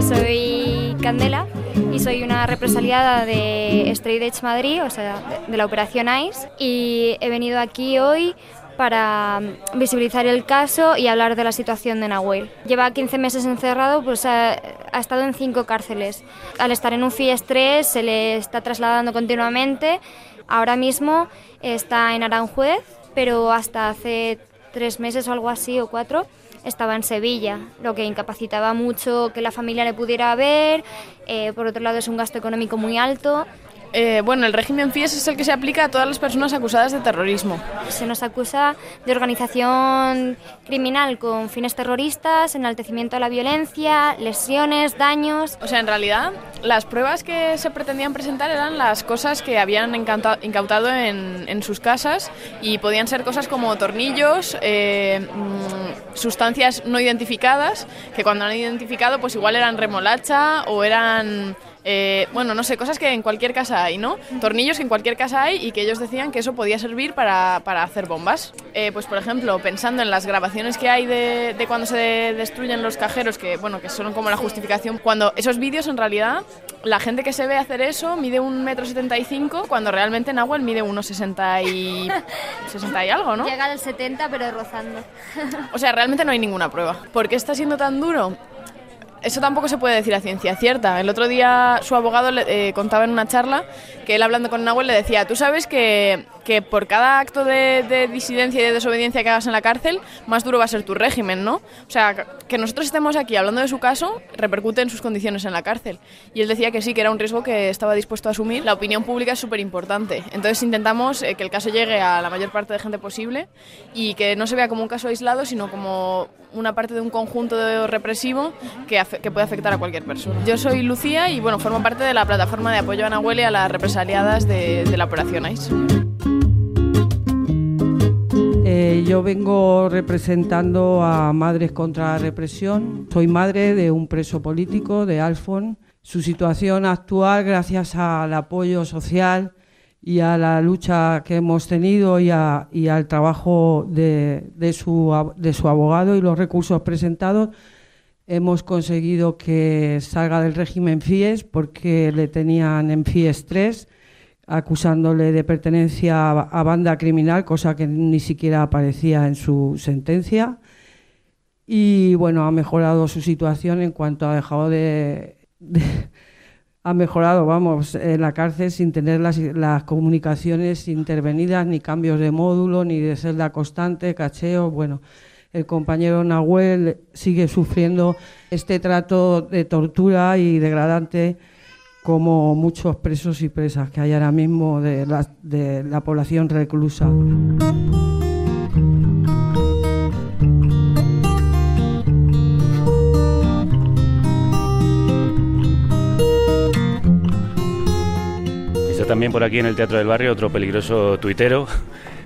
Soy Candela y soy una represaliada de Straight Edge Madrid, o sea, de, la operación ICE, y he venido aquí hoy para visibilizar el caso y hablar de la situación de Nahuel. Lleva 15 meses encerrado, pues ha, ha estado en cinco cárceles. Al estar en un FIES 3 se le está trasladando continuamente. Ahora mismo está en Aranjuez, pero hasta hace tres meses o algo así o cuatro estaba en Sevilla, lo que incapacitaba mucho que la familia le pudiera ver. Eh, por otro lado es un gasto económico muy alto.
Eh, bueno, el régimen FIES es el que se aplica a todas las personas acusadas de terrorismo.
Se nos acusa de organización criminal con fines terroristas, enaltecimiento a la violencia, lesiones, daños.
O sea, en realidad, las pruebas que se pretendían presentar eran las cosas que habían incautado en, en sus casas y podían ser cosas como tornillos, eh, mmm, sustancias no identificadas, que cuando han identificado, pues igual eran remolacha o eran. Eh, bueno, no sé, cosas que en cualquier casa hay, ¿no? Tornillos que en cualquier casa hay y que ellos decían que eso podía servir para, para hacer bombas. Eh, pues, por ejemplo, pensando en las grabaciones que hay de, de, cuando se destruyen los cajeros, que, bueno, que son como la justificación, cuando esos vídeos en realidad, la gente que se ve hacer eso mide un metro setenta y cinco, cuando realmente Nahuel mide unos 60 y, 60 y algo, ¿no?
Llega al 70, pero rozando.
o sea, realmente no hay ninguna prueba. ¿Por qué está siendo tan duro? Eso tampoco se puede decir a ciencia cierta. El otro día su abogado le eh, contaba en una charla que él hablando con Nahuel le decía, tú sabes que, que por cada acto de, de, disidencia y de desobediencia que hagas en la cárcel, más duro va a ser tu régimen, ¿no? O sea, que nosotros estemos aquí hablando de su caso repercute en sus condiciones en la cárcel. Y él decía que sí, que era un riesgo que estaba dispuesto a asumir. La opinión pública es súper importante. Entonces intentamos eh, que el caso llegue a la mayor parte de gente posible y que no se vea como un caso aislado, sino como una parte de un conjunto represivo que, que, puede afectar a cualquier persona. Yo soy Lucía y bueno, formo parte de la plataforma de apoyo a Nahuel y a las represaliadas de, de la Operación ICE.
Eh, yo vengo representando a Madres contra la Represión. Soy madre de un preso político, de Alfon. Su situación actual, gracias al apoyo social y a la lucha que hemos tenido y, a, y al trabajo de, de, su, de su abogado y los recursos presentados, hemos conseguido que salga del régimen FIES porque le tenían en FIES 3 acusándole de pertenencia a, banda criminal, cosa que ni siquiera aparecía en su sentencia. Y bueno, ha mejorado su situación en cuanto ha dejado de. de ha mejorado, vamos, en la cárcel sin tener las, las, comunicaciones intervenidas, ni cambios de módulo, ni de celda constante, cacheo. Bueno, el compañero Nahuel sigue sufriendo este trato de tortura y degradante como muchos presos y presas que hay ahora mismo de la, de la población reclusa.
Está también por aquí en el Teatro del Barrio otro peligroso tuitero,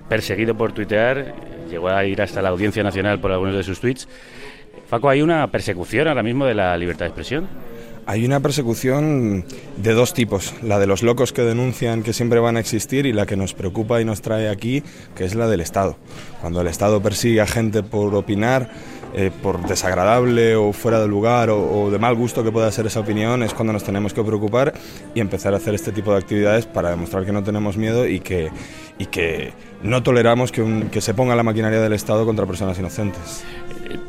perseguido por tuitear, llegó a ir hasta la Audiencia Nacional por algunos de sus tweets. Faco, hay una persecución ahora mismo de la libertad de expresión.
Hay una persecución de dos tipos, la de los locos que denuncian que siempre van a existir y la que nos preocupa y nos trae aquí, que es la del Estado. Cuando el Estado persigue a gente por opinar, eh, por desagradable o fuera de lugar o, de mal gusto que pueda ser esa opinión, es cuando nos tenemos que preocupar y empezar a hacer este tipo de actividades para demostrar que no tenemos miedo y que, y que no toleramos que, que se ponga la maquinaria del Estado contra personas inocentes.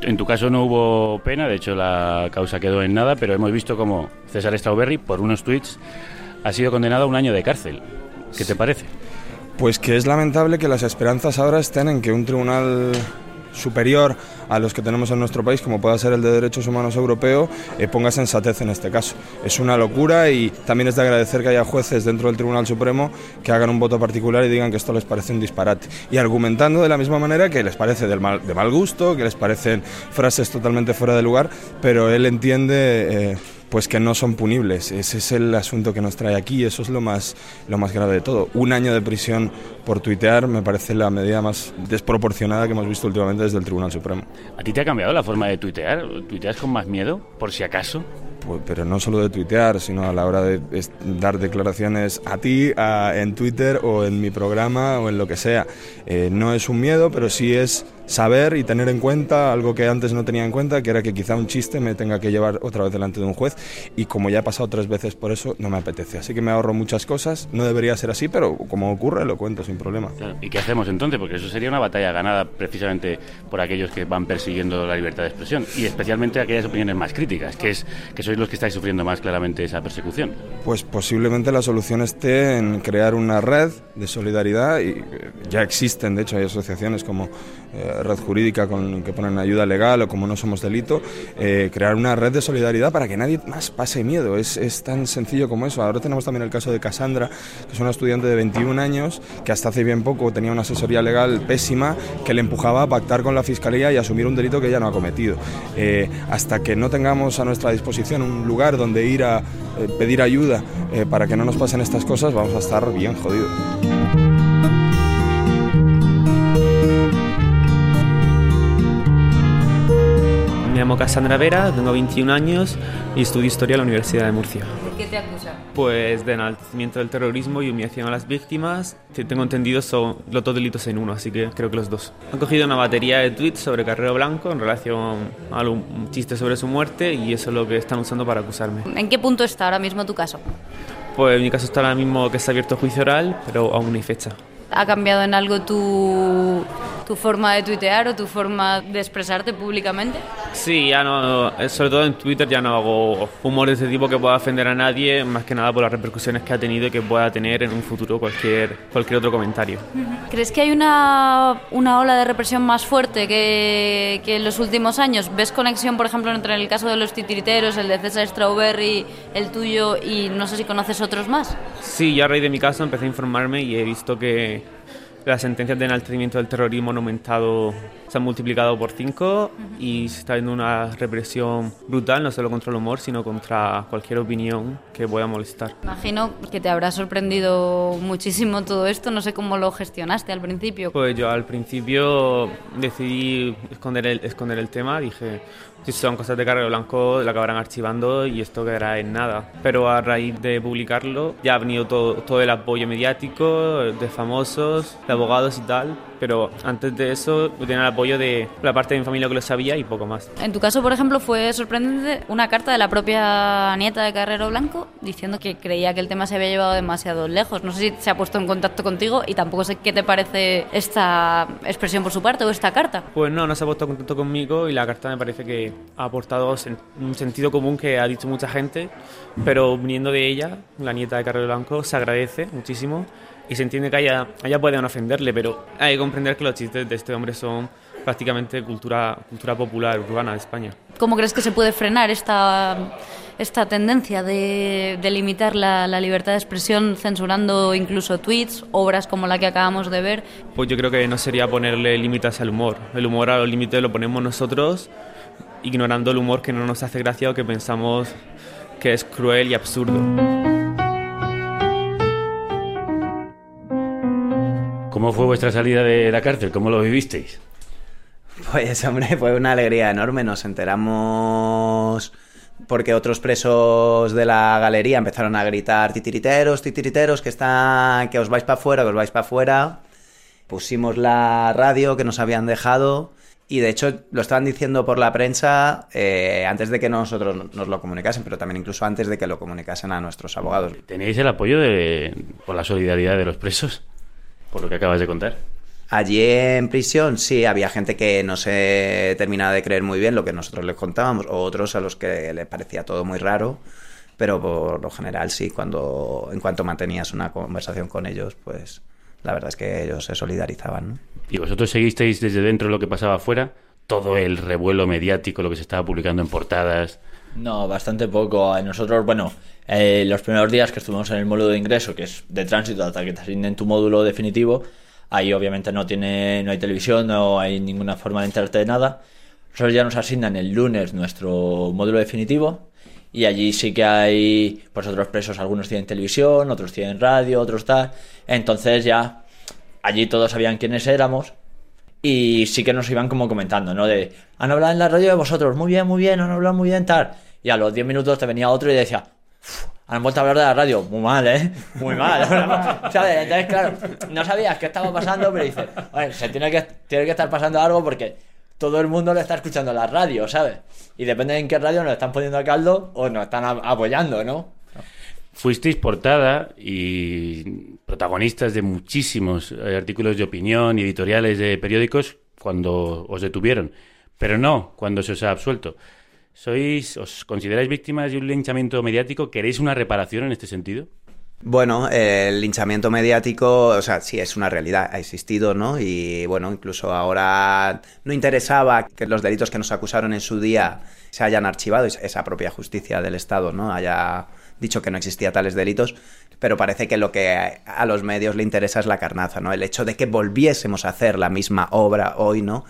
En tu caso no hubo pena, de hecho la causa quedó en nada, pero hemos visto como César Strawberry, por unos tweets, ha sido condenado a un año de cárcel. ¿Qué te parece?
Pues que es lamentable que las esperanzas ahora estén en que un tribunal superior a los que tenemos en nuestro país, como pueda ser el de Derechos Humanos Europeo, eh, ponga sensatez en este caso. Es una locura y también es de agradecer que haya jueces dentro del Tribunal Supremo que hagan un voto particular y digan que esto les parece un disparate. Y argumentando de la misma manera que les parece de mal gusto, que les parecen frases totalmente fuera de lugar, pero él entiende... eh, pues que no son punibles. Ese es el asunto que nos trae aquí, eso es lo más, lo más grave de todo. Un año de prisión por tuitear me parece la medida más desproporcionada que hemos visto últimamente desde el Tribunal Supremo.
¿A ti te ha cambiado la forma de tuitear? ¿Tuiteas con más miedo, por si acaso?
Pues, pero no solo de tuitear, sino a la hora de dar declaraciones a ti, a- en Twitter o en mi programa o en lo que sea. Eh, no es un miedo, pero sí es saber y tener en cuenta algo que antes no tenía en cuenta, que era que quizá un chiste me tenga que llevar otra vez delante de un juez y como ya he pasado tres veces por eso, no me apetece. Así que me ahorro muchas cosas, no debería ser así, pero como ocurre, lo cuento sin problema.
Claro, ¿Y qué hacemos entonces? Porque eso sería una batalla ganada precisamente por aquellos que van persiguiendo la libertad de expresión y especialmente aquellas opiniones más críticas, que es que sois los que estáis sufriendo más claramente esa persecución.
Pues posiblemente la solución esté en crear una red de solidaridad y eh, ya existen, de hecho hay asociaciones como eh, Red Jurídica con, que ponen ayuda legal o como No Somos Delito, eh, crear una red de solidaridad para que nadie más pase miedo, es, es tan sencillo como eso. Ahora tenemos también el caso de Cassandra, que es una estudiante de 21 años que hasta hace bien poco tenía una asesoría legal pésima que le empujaba a pactar con la Fiscalía y asumir un delito que ella no ha cometido. Hasta que no tengamos a nuestra disposición un lugar donde ir a eh, pedir ayuda eh, para que no nos pasen estas cosas, vamos a estar bien jodidos.
Me llamo Cassandra Vera, tengo 21 años y estudio Historia en la Universidad de Murcia.
¿De qué te acusa?
Pues de enaltecimiento del terrorismo y humillación a las víctimas, tengo entendido son los dos delitos en uno, así que creo que los dos. Han cogido una batería de tweets sobre Carrero Blanco en relación a un chiste sobre su muerte y eso es lo que están usando para acusarme.
¿En qué punto está ahora mismo tu caso?
Pues en mi caso está ahora mismo que está abierto juicio oral, pero aún no hay fecha.
¿Ha cambiado en algo tu, tu forma de tuitear o tu forma de expresarte públicamente?
Sí, ya no, sobre todo en Twitter ya no hago humor de ese tipo que pueda ofender a nadie, más que nada por las repercusiones que ha tenido y que pueda tener en un futuro cualquier, cualquier otro comentario.
¿Crees que hay una, una ola de represión más fuerte que, que en los últimos años? ¿Ves conexión, por ejemplo, entre el caso de los titiriteros, el de César Strawberry, el tuyo y no sé si conoces otros más?
Sí, yo a raíz de mi caso empecé a informarme y he visto que las sentencias de enaltecimiento del terrorismo han aumentado, se han multiplicado por cinco y se está viendo una represión brutal, no solo contra el humor, sino contra cualquier opinión que pueda molestar.
Imagino que te habrá sorprendido muchísimo todo esto, no sé cómo lo gestionaste al principio.
Pues yo al principio decidí esconder el, esconder el tema, dije, si son cosas de Carrero Blanco, lo acabarán archivando y esto quedará en nada. Pero a raíz de publicarlo ya ha venido todo, todo el apoyo mediático de famosos, de abogados y tal, pero antes de eso tenía el apoyo de la parte de mi familia que lo sabía y poco más.
En tu caso, por ejemplo, fue sorprendente una carta de la propia nieta de Carrero Blanco diciendo que creía que el tema se había llevado demasiado lejos. No sé si se ha puesto en contacto contigo y tampoco sé qué te parece esta expresión por su parte o esta carta.
Pues no, no se ha puesto en contacto conmigo y la carta me parece que ha aportado un sentido común que ha dicho mucha gente, pero viniendo de ella, la nieta de Carrero Blanco, se agradece muchísimo y se entiende que a ella, a ella pueden ofenderle, pero hay que comprender que los chistes de este hombre son prácticamente cultura, cultura popular urbana de España.
¿Cómo crees que se puede frenar esta, esta tendencia de, de limitar la, la libertad de expresión censurando incluso tweets, obras como la que acabamos de ver?
Pues yo creo que no sería ponerle límites al humor. El humor a los límites lo ponemos nosotros, ignorando el humor que no nos hace gracia o que pensamos que es cruel y absurdo.
¿Cómo fue vuestra salida de la cárcel? ¿Cómo lo vivisteis?
Pues hombre, fue una alegría enorme. Nos enteramos porque otros presos de la galería empezaron a gritar titiriteros, titiriteros, que están, que os vais para afuera, que os vais para afuera. Pusimos la radio que nos habían dejado y de hecho lo estaban diciendo por la prensa eh, antes de que nosotros nos lo comunicasen, pero también incluso antes de que lo comunicasen a nuestros abogados.
¿Tenéis el apoyo de, por la solidaridad de los presos? Por lo que acabas de contar.
Allí en prisión sí había gente que no se terminaba de creer muy bien lo que nosotros les contábamos, o otros a los que les parecía todo muy raro. pero por lo general sí, cuando en cuanto mantenías una conversación con ellos, pues la verdad es que ellos se solidarizaban. ¿no?
¿Y vosotros seguisteis desde dentro lo que pasaba afuera? Todo el revuelo mediático, lo que se estaba publicando en portadas.
No, bastante poco. Nosotros, bueno, eh, los primeros días que estuvimos en el módulo de ingreso, que es de tránsito hasta que te asignen tu módulo definitivo, ahí obviamente no tiene, no hay televisión, no hay ninguna forma de enterarte de nada. Nosotros ya nos asignan el lunes nuestro módulo definitivo y allí sí que hay, pues otros presos, algunos tienen televisión, otros tienen radio, otros tal. Entonces ya allí todos sabían quiénes éramos y sí que nos iban como comentando, ¿no? De, han hablado en la radio de vosotros, muy bien, muy bien, han hablado muy bien, tal. Y a los 10 minutos te venía otro y decía, "Uf, han vuelto a hablar de la radio, muy mal, ¿eh? Muy mal. ¿Sabes? Entonces, claro, no sabías qué estaba pasando, pero dices, "Oye, se tiene que, tiene que estar pasando algo porque todo el mundo le está escuchando la radio, ¿sabes? Y depende en qué radio nos están poniendo a caldo o nos están apoyando, ¿no?
Fuisteis portada y protagonistas de muchísimos eh, artículos de opinión y editoriales de periódicos cuando os detuvieron, pero no cuando se os ha absuelto. ¿Sois, os consideráis víctimas de un linchamiento mediático? ¿Queréis una reparación en este sentido?
Bueno, el linchamiento mediático, o sea, sí es una realidad, ha existido, ¿no? Y bueno, incluso ahora no interesaba que los delitos que nos acusaron en su día se hayan archivado, es- esa propia justicia del Estado, ¿no? Haya dicho que no existía tales delitos, pero parece que lo que a los medios le interesa es la carnaza, ¿no? El hecho de que volviésemos a hacer la misma obra hoy, ¿no?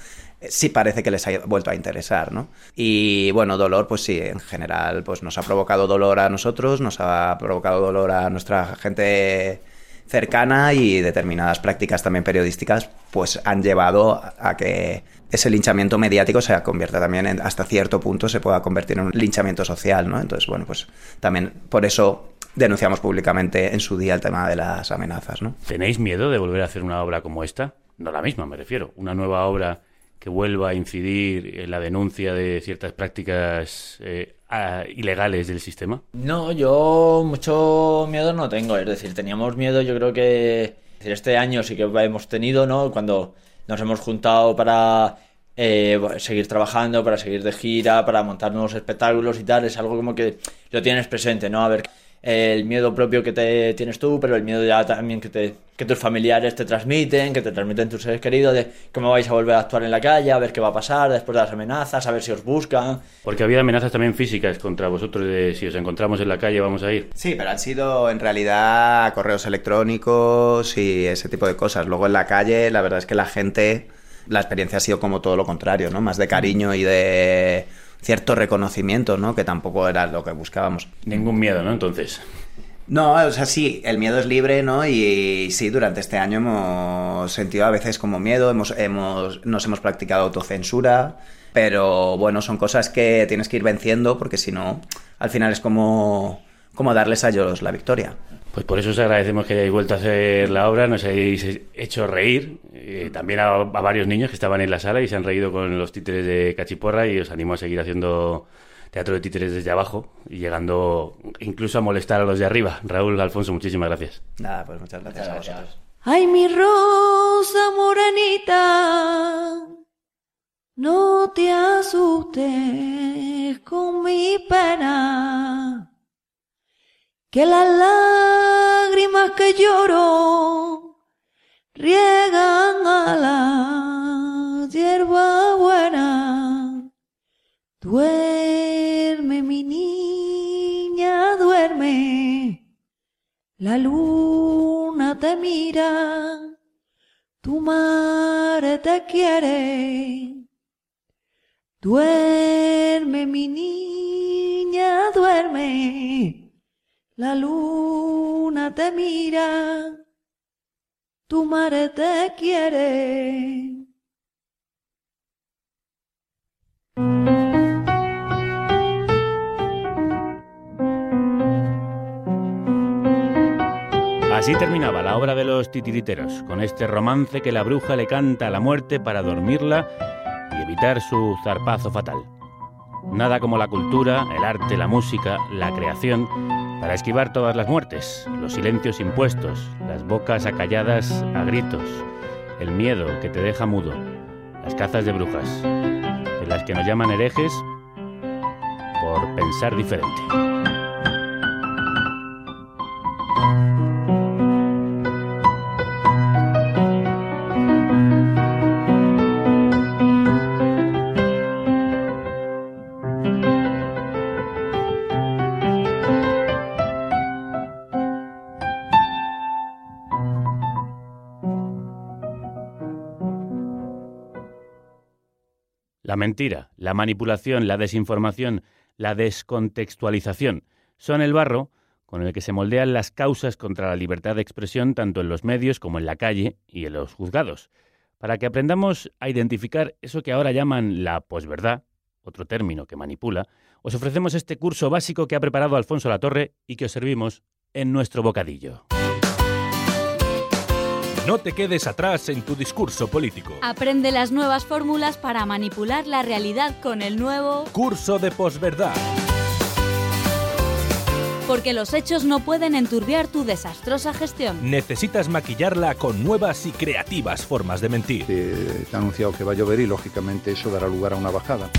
Eh, Sí parece que les ha vuelto a interesar, ¿no? Y bueno, dolor, pues sí, en general, pues nos ha provocado dolor a nosotros, nos ha provocado dolor a nuestra gente cercana y determinadas prácticas también periodísticas, pues han llevado a que ese linchamiento mediático se convierta también en, hasta cierto punto se pueda convertir en un linchamiento social, ¿no? Entonces, bueno, pues también por eso denunciamos públicamente en su día el tema de las amenazas, ¿no?
¿Tenéis miedo de volver a hacer una obra como esta? No la misma, me refiero. Una nueva obra que vuelva a incidir en la denuncia de ciertas prácticas eh, ilegales del sistema.
No, yo mucho miedo no tengo. Es decir, teníamos miedo, yo creo que este año sí que hemos tenido, ¿no? Cuando nos hemos juntado para eh, seguir trabajando, para seguir de gira, para montar nuevos espectáculos y tal, es algo como que lo tienes presente, ¿no? A ver, el miedo propio que te tienes tú, pero el miedo ya también que, te, que tus familiares te transmiten, que te transmiten tus seres queridos, de cómo vais a volver a actuar en la calle, a ver qué va a pasar después de las amenazas, a ver si os buscan.
Porque había amenazas también físicas contra vosotros de si os encontramos en la calle vamos a ir.
Sí, pero han sido en realidad correos electrónicos y ese tipo de cosas. Luego en la calle, la verdad es que la gente, la experiencia ha sido como todo lo contrario, ¿no? Más de cariño y de cierto reconocimiento, ¿no? Que tampoco era lo que buscábamos.
Ningún miedo, ¿no? Entonces.
No, o sea, sí, el miedo es libre, ¿no? Y, sí, durante este año hemos sentido a veces como miedo, hemos, hemos, nos hemos practicado autocensura, pero bueno, son cosas que tienes que ir venciendo porque si no, al final es como, como darles a ellos la victoria.
Pues por eso os agradecemos que hayáis vuelto a hacer la obra, nos hayáis hecho reír, eh, también a, a varios niños que estaban en la sala y se han reído con los títeres de Cachiporra y os animo a seguir haciendo teatro de títeres desde abajo y llegando incluso a molestar a los de arriba. Raúl, Alfonso, muchísimas gracias.
Nada, pues muchas gracias, a vosotros.
Ay, mi rosa morenita, no te asustes con mi pena, que las lágrimas que lloro riegan a la hierba buena. Duerme, mi niña, duerme. La luna te mira, tu madre te quiere. Duerme, mi niña, duerme. La luna te mira, tu madre te quiere.
Así terminaba la obra de los titiriteros, con este romance que la bruja le canta a la muerte para dormirla y evitar su zarpazo fatal. Nada como la cultura, el arte, la música, la creación, para esquivar todas las muertes, los silencios impuestos, las bocas acalladas a gritos, el miedo que te deja mudo, las cazas de brujas, de las que nos llaman herejes por pensar diferente. Mentira, la manipulación, la desinformación, la descontextualización son el barro con el que se moldean las causas contra la libertad de expresión tanto en los medios como en la calle y en los juzgados. Para que aprendamos a identificar eso que ahora llaman la posverdad, otro término que manipula, os ofrecemos este curso básico que ha preparado Alfonso Latorre y que os servimos en nuestro bocadillo.
No te quedes atrás en tu discurso político.
Aprende las nuevas fórmulas para manipular la realidad con el nuevo...
Curso de posverdad.
Porque los hechos no pueden enturbiar tu desastrosa gestión.
Necesitas maquillarla con nuevas y creativas formas de mentir.
te ha anunciado que va a llover y lógicamente eso dará lugar a una bajada.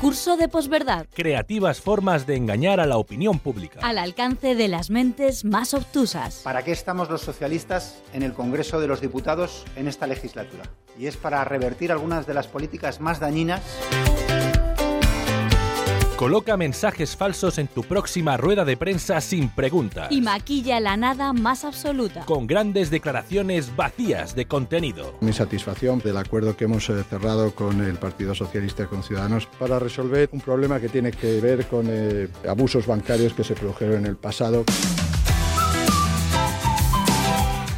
Curso de posverdad.
Creativas formas de engañar a la opinión pública.
Al alcance de las mentes más obtusas.
¿Para qué estamos los socialistas en el Congreso de los Diputados en esta legislatura? Y es para revertir algunas de las políticas más dañinas
Coloca mensajes falsos en tu próxima rueda de prensa sin preguntas.
Y maquilla la nada más absoluta.
Con grandes declaraciones vacías de contenido.
Mi satisfacción del acuerdo que hemos eh, cerrado con el Partido Socialista y con Ciudadanos para resolver un problema que tiene que ver con eh, abusos bancarios que se produjeron en el pasado.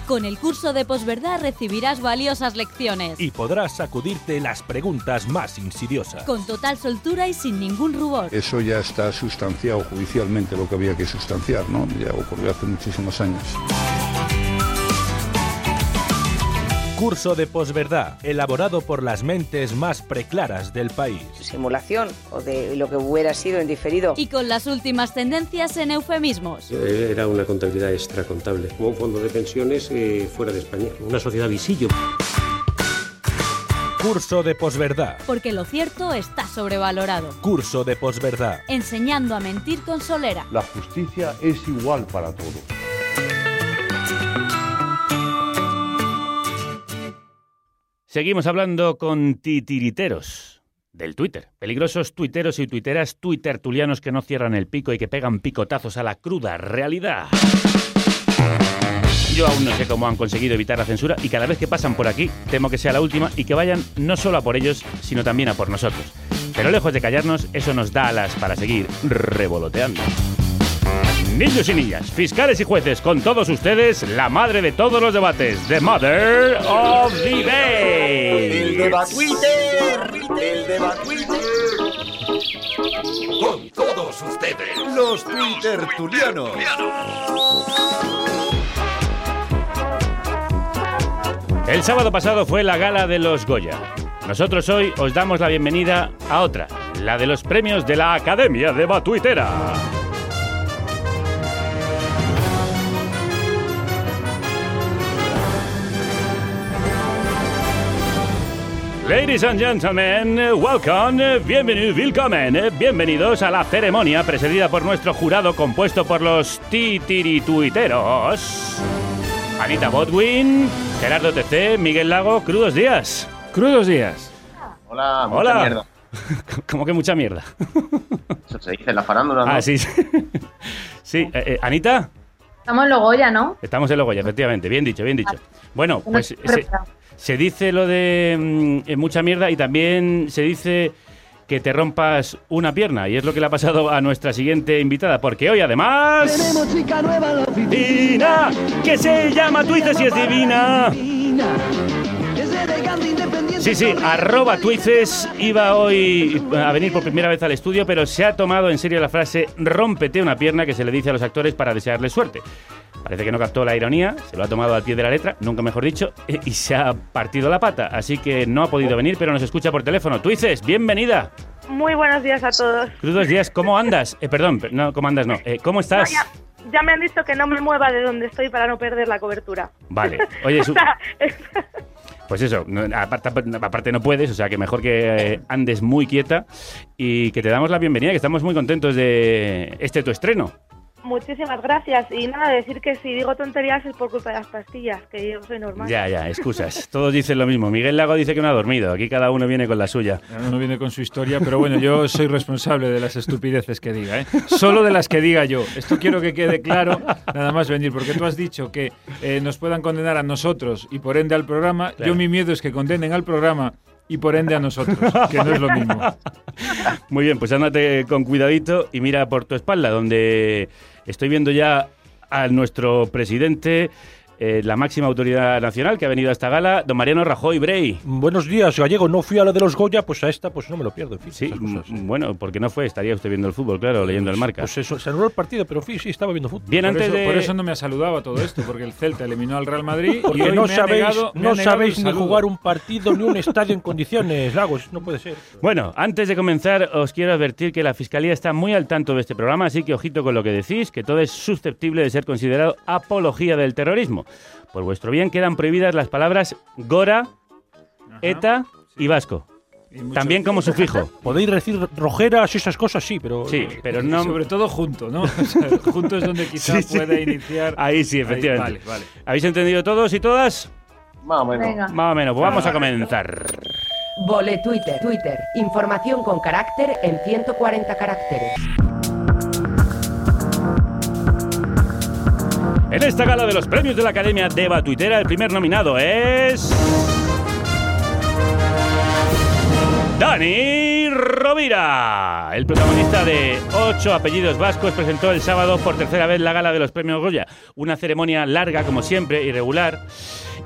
Con el curso de posverdad recibirás valiosas lecciones.
Y podrás sacudirte las preguntas más insidiosas.
Con total soltura y sin ningún rubor.
Eso ya está sustanciado judicialmente lo que había que sustanciar, ¿no? Ya ocurrió hace muchísimos años.
Curso de posverdad, elaborado por las mentes más preclaras del país.
Simulación o de lo que hubiera sido en diferido.
Y con las últimas tendencias en eufemismos.
Era una contabilidad extracontable, como un fondo de pensiones eh, fuera de España, una sociedad visillo.
Curso de posverdad.
Porque lo cierto está sobrevalorado.
Curso de posverdad.
Enseñando a mentir con solera.
La justicia es igual para todos.
Seguimos hablando con titiriteros del Twitter. Peligrosos tuiteros y tuiteras tuitertulianos que no cierran el pico y que pegan picotazos a la cruda realidad. Yo aún no sé cómo han conseguido evitar la censura y cada vez que pasan por aquí temo que sea la última y que vayan no solo a por ellos, sino también a por nosotros. Pero lejos de callarnos, eso nos da alas para seguir revoloteando. Niños y niñas, fiscales y jueces, con todos ustedes, la madre de todos los debates, The Mother of Debate.
El debate el debate. Con todos ustedes, los Twitter Tulianos.
El sábado pasado fue la gala de los Goya. Nosotros hoy os damos la bienvenida a otra, la de los premios de la Academia de Batuitera. Ladies and gentlemen, welcome, bienvenidos, willkommen, bienvenidos a la ceremonia presidida por nuestro jurado compuesto por los titirituiteros. Anita Bodwin, Gerardo TC, Miguel Lago, crudos días.
Crudos días.
Hola, mucha
Hola.
mierda.
¿Cómo que mucha mierda?
Eso se dice en la farándula, ¿no?
Ah, sí. sí, Sí, eh, eh, Anita,
Estamos en Logoya, ¿no?
estamos en Logoya, efectivamente, bien dicho, bien dicho. Bueno,
Bueno,
pues se. Se dice lo de mm, eh, mucha mierda y también se dice que te rompas una pierna y es lo que le ha pasado a nuestra siguiente invitada, porque hoy además...
Tenemos chica nueva en la
oficina que se llama Twices y es divina. Sí, sí, arroba Twices iba hoy a venir por primera vez al estudio, pero se ha tomado en serio la frase rómpete una pierna que se le dice a los actores para desearles suerte. Parece que no captó la ironía, se lo ha tomado al pie de la letra, nunca mejor dicho, eh, y se ha partido la pata. Así que no ha podido venir, pero nos escucha por teléfono. Twices, bienvenida.
Muy buenos días a todos.
Crudos días, ¿cómo andas? Eh, perdón, no, ¿cómo andas? No, Eh, ¿cómo estás?
Ya, ya me han dicho que no me mueva de donde estoy para no perder la cobertura.
Vale, oye,
O
Pues eso, no- aparte, aparte no puedes, o sea que mejor que eh, andes muy quieta y que te damos la bienvenida, que estamos muy contentos de este tu estreno.
Muchísimas gracias. Y nada, decir que si digo tonterías es por culpa de las pastillas, que yo soy normal.
Ya, ya, excusas. Todos dicen lo mismo. Miguel Lago dice que no ha dormido. Aquí cada uno viene con la suya.
Cada uno viene con su historia, pero bueno, yo soy responsable de las estupideces que diga, ¿eh? Solo de las que diga yo. Esto quiero que quede claro, nada más venir, porque tú has dicho que eh, nos puedan condenar a nosotros y por ende al programa.
Claro.
Yo mi miedo es que condenen al programa y por ende a nosotros, que no es lo mismo.
Muy bien, pues ándate con cuidadito y mira por tu espalda, donde estoy viendo ya a nuestro presidente, eh, la máxima autoridad nacional que ha venido a esta gala, don Mariano Rajoy Brey.
Buenos días, Gallego. No fui a la de los Goya, pues a esta pues no me lo pierdo. En fin,
Sí,
cosas.
bueno, porque no fue, estaría usted viendo el fútbol, claro, leyendo el marca.
Pues eso, se anuló el partido, pero fui, sí, estaba viendo fútbol.
Bien,
Por
antes
eso,
de...
por eso no me ha saludado a todo esto, porque el Celta eliminó al Real Madrid y hoy
no
me ha
sabéis,
negado-
no sabéis ni jugar un partido ni un estadio en condiciones, Lagos. No puede ser.
Bueno, antes de comenzar, os quiero advertir que la Fiscalía está muy al tanto de este programa, así que ojito con lo que decís, que todo es susceptible de ser considerado apología del terrorismo. Por vuestro bien quedan prohibidas las palabras Gora, ETA y Vasco. También como sufijo.
Podéis decir rojeras y esas cosas, sí, pero.
Sí, pero no...
Sobre todo junto, ¿no? O sea, junto es donde quizá
Sí, sí.
pueda iniciar.
Ahí sí, efectivamente.
vale, vale.
¿Habéis entendido todos y todas?
Más o menos.
Venga.
Más o menos, pues vamos a comenzar.
Vole Twitter, Twitter. Información con carácter en 140 caracteres.
En esta gala de los premios de la Academia Deva Tuitera, el primer nominado es. Dani Rovira. El protagonista de ocho apellidos vascos presentó el sábado por tercera vez la gala de los premios Goya. Una ceremonia larga, como siempre, irregular,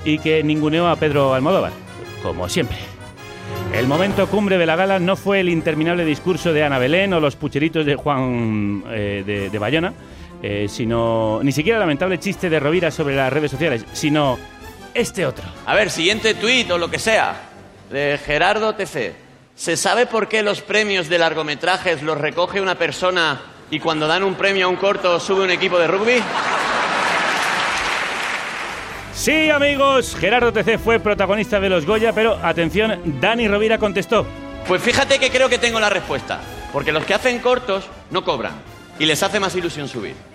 y que ninguneó a Pedro Almodóvar, como siempre. El momento cumbre de la gala no fue el interminable discurso de Ana Belén o los pucheritos de Juan eh, de, de Bayona, eh, sino ni siquiera el lamentable chiste de Rovira sobre las redes sociales, sino este otro.
A ver, siguiente tuit o lo que sea, de Gerardo TC. ¿Se sabe por qué los premios de largometrajes los recoge una persona y cuando dan un premio a un corto sube un equipo de rugby?
Sí, amigos, Gerardo TC fue protagonista de los Goya, pero atención, Dani Rovira contestó.
Pues fíjate que creo que tengo la respuesta. Porque los que hacen cortos no cobran y les hace más ilusión subir.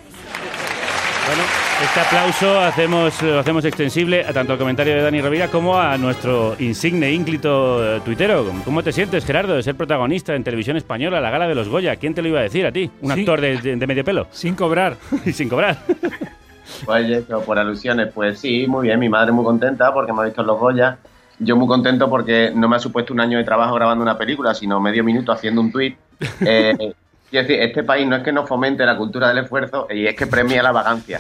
Bueno, este aplauso hacemos, lo hacemos extensible a tanto al comentario de Dani Rovira como a nuestro insigne ínclito eh, tuitero. ¿Cómo te sientes, Gerardo, de ser protagonista en televisión española, la gala de los Goya? ¿Quién te lo iba a decir a ti? Un
Sí.
actor de, de- de medio pelo.
Sin cobrar.
y sin cobrar.
Pues eso, por alusiones, pues sí, muy bien. Mi madre muy contenta porque me ha visto en los Goya. Yo muy contento porque no me ha supuesto un año de trabajo grabando una película, sino medio minuto haciendo un tuit. Eh, quiero decir, este país no es que no fomente la cultura del esfuerzo, y es que premia la vagancia.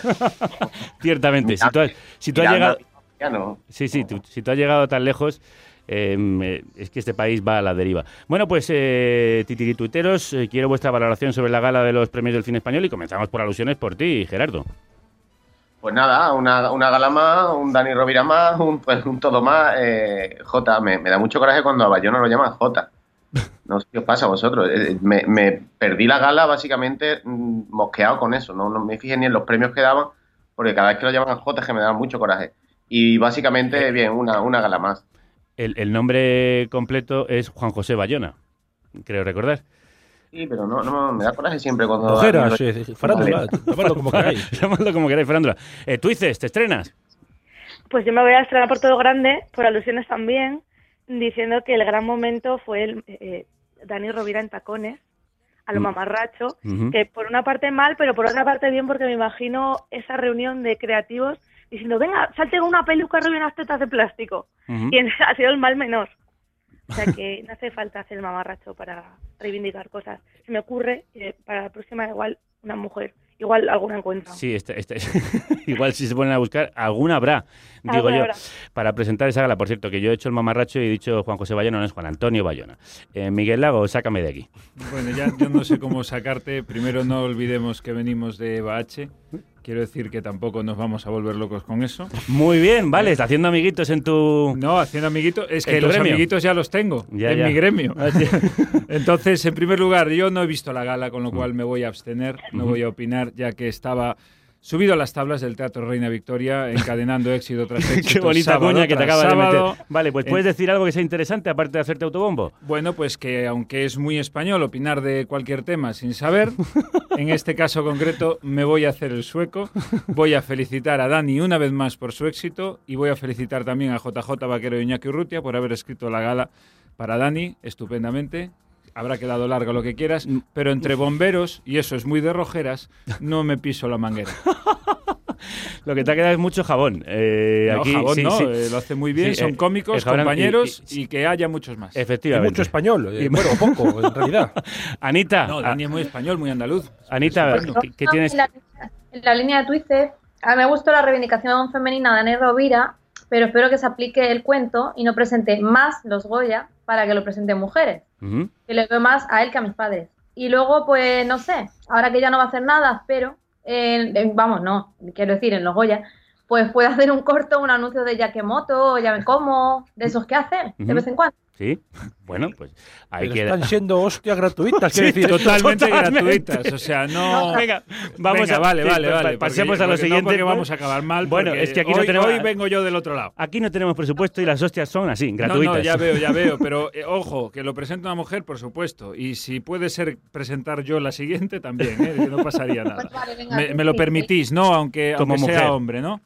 Ciertamente. Si tú has, si tú has llegado...
No.
Sí, sí, tú- si tú has llegado tan lejos, eh, eh, es que este país va a la deriva. Bueno, pues, eh, titirituiteros, eh, quiero vuestra valoración sobre la gala de los premios del cine español y comenzamos por alusiones por ti, Gerardo.
Pues nada, una, una gala más, un Dani Rovira más, un, pues, un todo más. Eh, J, me, me da mucho coraje cuando a Bayona lo llaman J. No sé qué os pasa a vosotros. Eh, Me, me perdí la gala básicamente mm, mosqueado con eso. No, no me fijé ni en los premios que daban, porque cada vez que lo llaman a J es que me da mucho coraje. Y básicamente, bien, una, una gala más.
El, el nombre completo es Juan José Bayona, creo recordar.
Sí, pero no, no me da coraje siempre cuando.
Ojeras, eh, farándula, llamadlo como queráis.
Llamadlo como queráis, farándula. Eh, tú dices, ¿te estrenas?
Pues yo me voy a estrenar por todo grande, por alusiones también, diciendo que el gran momento fue el eh, Dani Rovira en tacones, a lo
Mm.
mamarracho, que por una parte mal, pero por otra parte bien, porque me imagino esa reunión de creativos diciendo, venga, salte con una peluca y unas tetas de plástico. Y en- ha sido el mal menor. O sea que no hace falta hacer el mamarracho para reivindicar cosas. Se me ocurre que para la próxima igual una mujer, igual alguna encuentro.
Sí, este, este- igual si se ponen a buscar, alguna habrá, digo
Alguna
yo,
habrá.
para presentar esa gala. Por cierto, que yo he hecho el mamarracho y he dicho Juan José Bayona, no es Juan Antonio Bayona. Eh, Miguel Lago, sácame de aquí.
Bueno, ya yo no sé cómo sacarte. Primero no olvidemos que venimos de H. Quiero decir que tampoco nos vamos a volver locos con eso.
Muy bien, vale, está haciendo amiguitos en tu...
No, haciendo amiguitos. Es
¿En
que los
gremio?
amiguitos ya los tengo
Ya,
en
ya.
mi gremio.
Ah.
Entonces, en primer lugar, yo no he visto la gala, con lo cual me voy a abstener, no voy a opinar, ya que estaba subido a las tablas del Teatro Reina Victoria, encadenando éxito tras éxito.
Qué bonita
sábado
cuña que te acabas de meter. Vale, pues
En-
puedes decir algo que sea interesante aparte de hacerte autobombo.
Bueno, pues que aunque es muy español opinar de cualquier tema sin saber, en este caso concreto me voy a hacer el sueco, voy a felicitar a Dani una vez más por su éxito y voy a felicitar también a JJ Vaquero y Iñaki Urrutia por haber escrito la gala para Dani estupendamente. Habrá quedado largo lo que quieras, pero entre bomberos, y eso es muy de rojeras, no me piso la manguera.
Lo que te ha quedado es mucho jabón. Eh,
No,
aquí,
jabón
sí,
no,
sí.
eh, lo hace muy bien,
Sí,
son
eh,
cómicos, compañeros
y-
y, que haya muchos más.
Efectivamente.
Y mucho español, eh,
Y-
bueno, poco, en realidad.
Anita,
No, Dani es muy español, muy andaluz.
Anita. ¿qué, qué tienes?
En la, en la línea de Twitter, a mí me gustó la reivindicación femenina de Anne Rovira, pero espero que se aplique el cuento y no presente más los Goya para que lo presenten mujeres. Que le veo más a él que a mis padres. Y luego, pues, no sé, ahora que ya no va a hacer nada, pero, eh, eh, vamos, no, quiero decir, en los Goya, pues puede hacer un corto, un anuncio de Yakemoto, o ya ven cómo, de esos que hacen, de vez en cuando.
Sí, bueno, pues ahí
Pero
queda.
están siendo hostias gratuitas,
Sí,
decir.
Totalmente,
Totalmente.
gratuitas, o sea, no...
Venga, vamos
Venga,
a
vale,
sí,
vale, vale.
Pasemos
porque-
a lo
porque no,
siguiente.
porque
pues.
vamos a acabar mal.
Bueno, es que aquí no
hoy,
tenemos.
Hoy vengo yo del otro lado.
Aquí no tenemos presupuesto y las hostias son así, gratuitas.
No, no, ya veo, ya veo, pero eh, ojo, que lo presente una mujer, por supuesto, y si puede ser presentar yo la siguiente, también, ¿eh? que no pasaría nada.
Pues vale, venga,
me, lo permitís, ¿no? Aunque,
Como
aunque
mujer.
sea hombre, ¿no?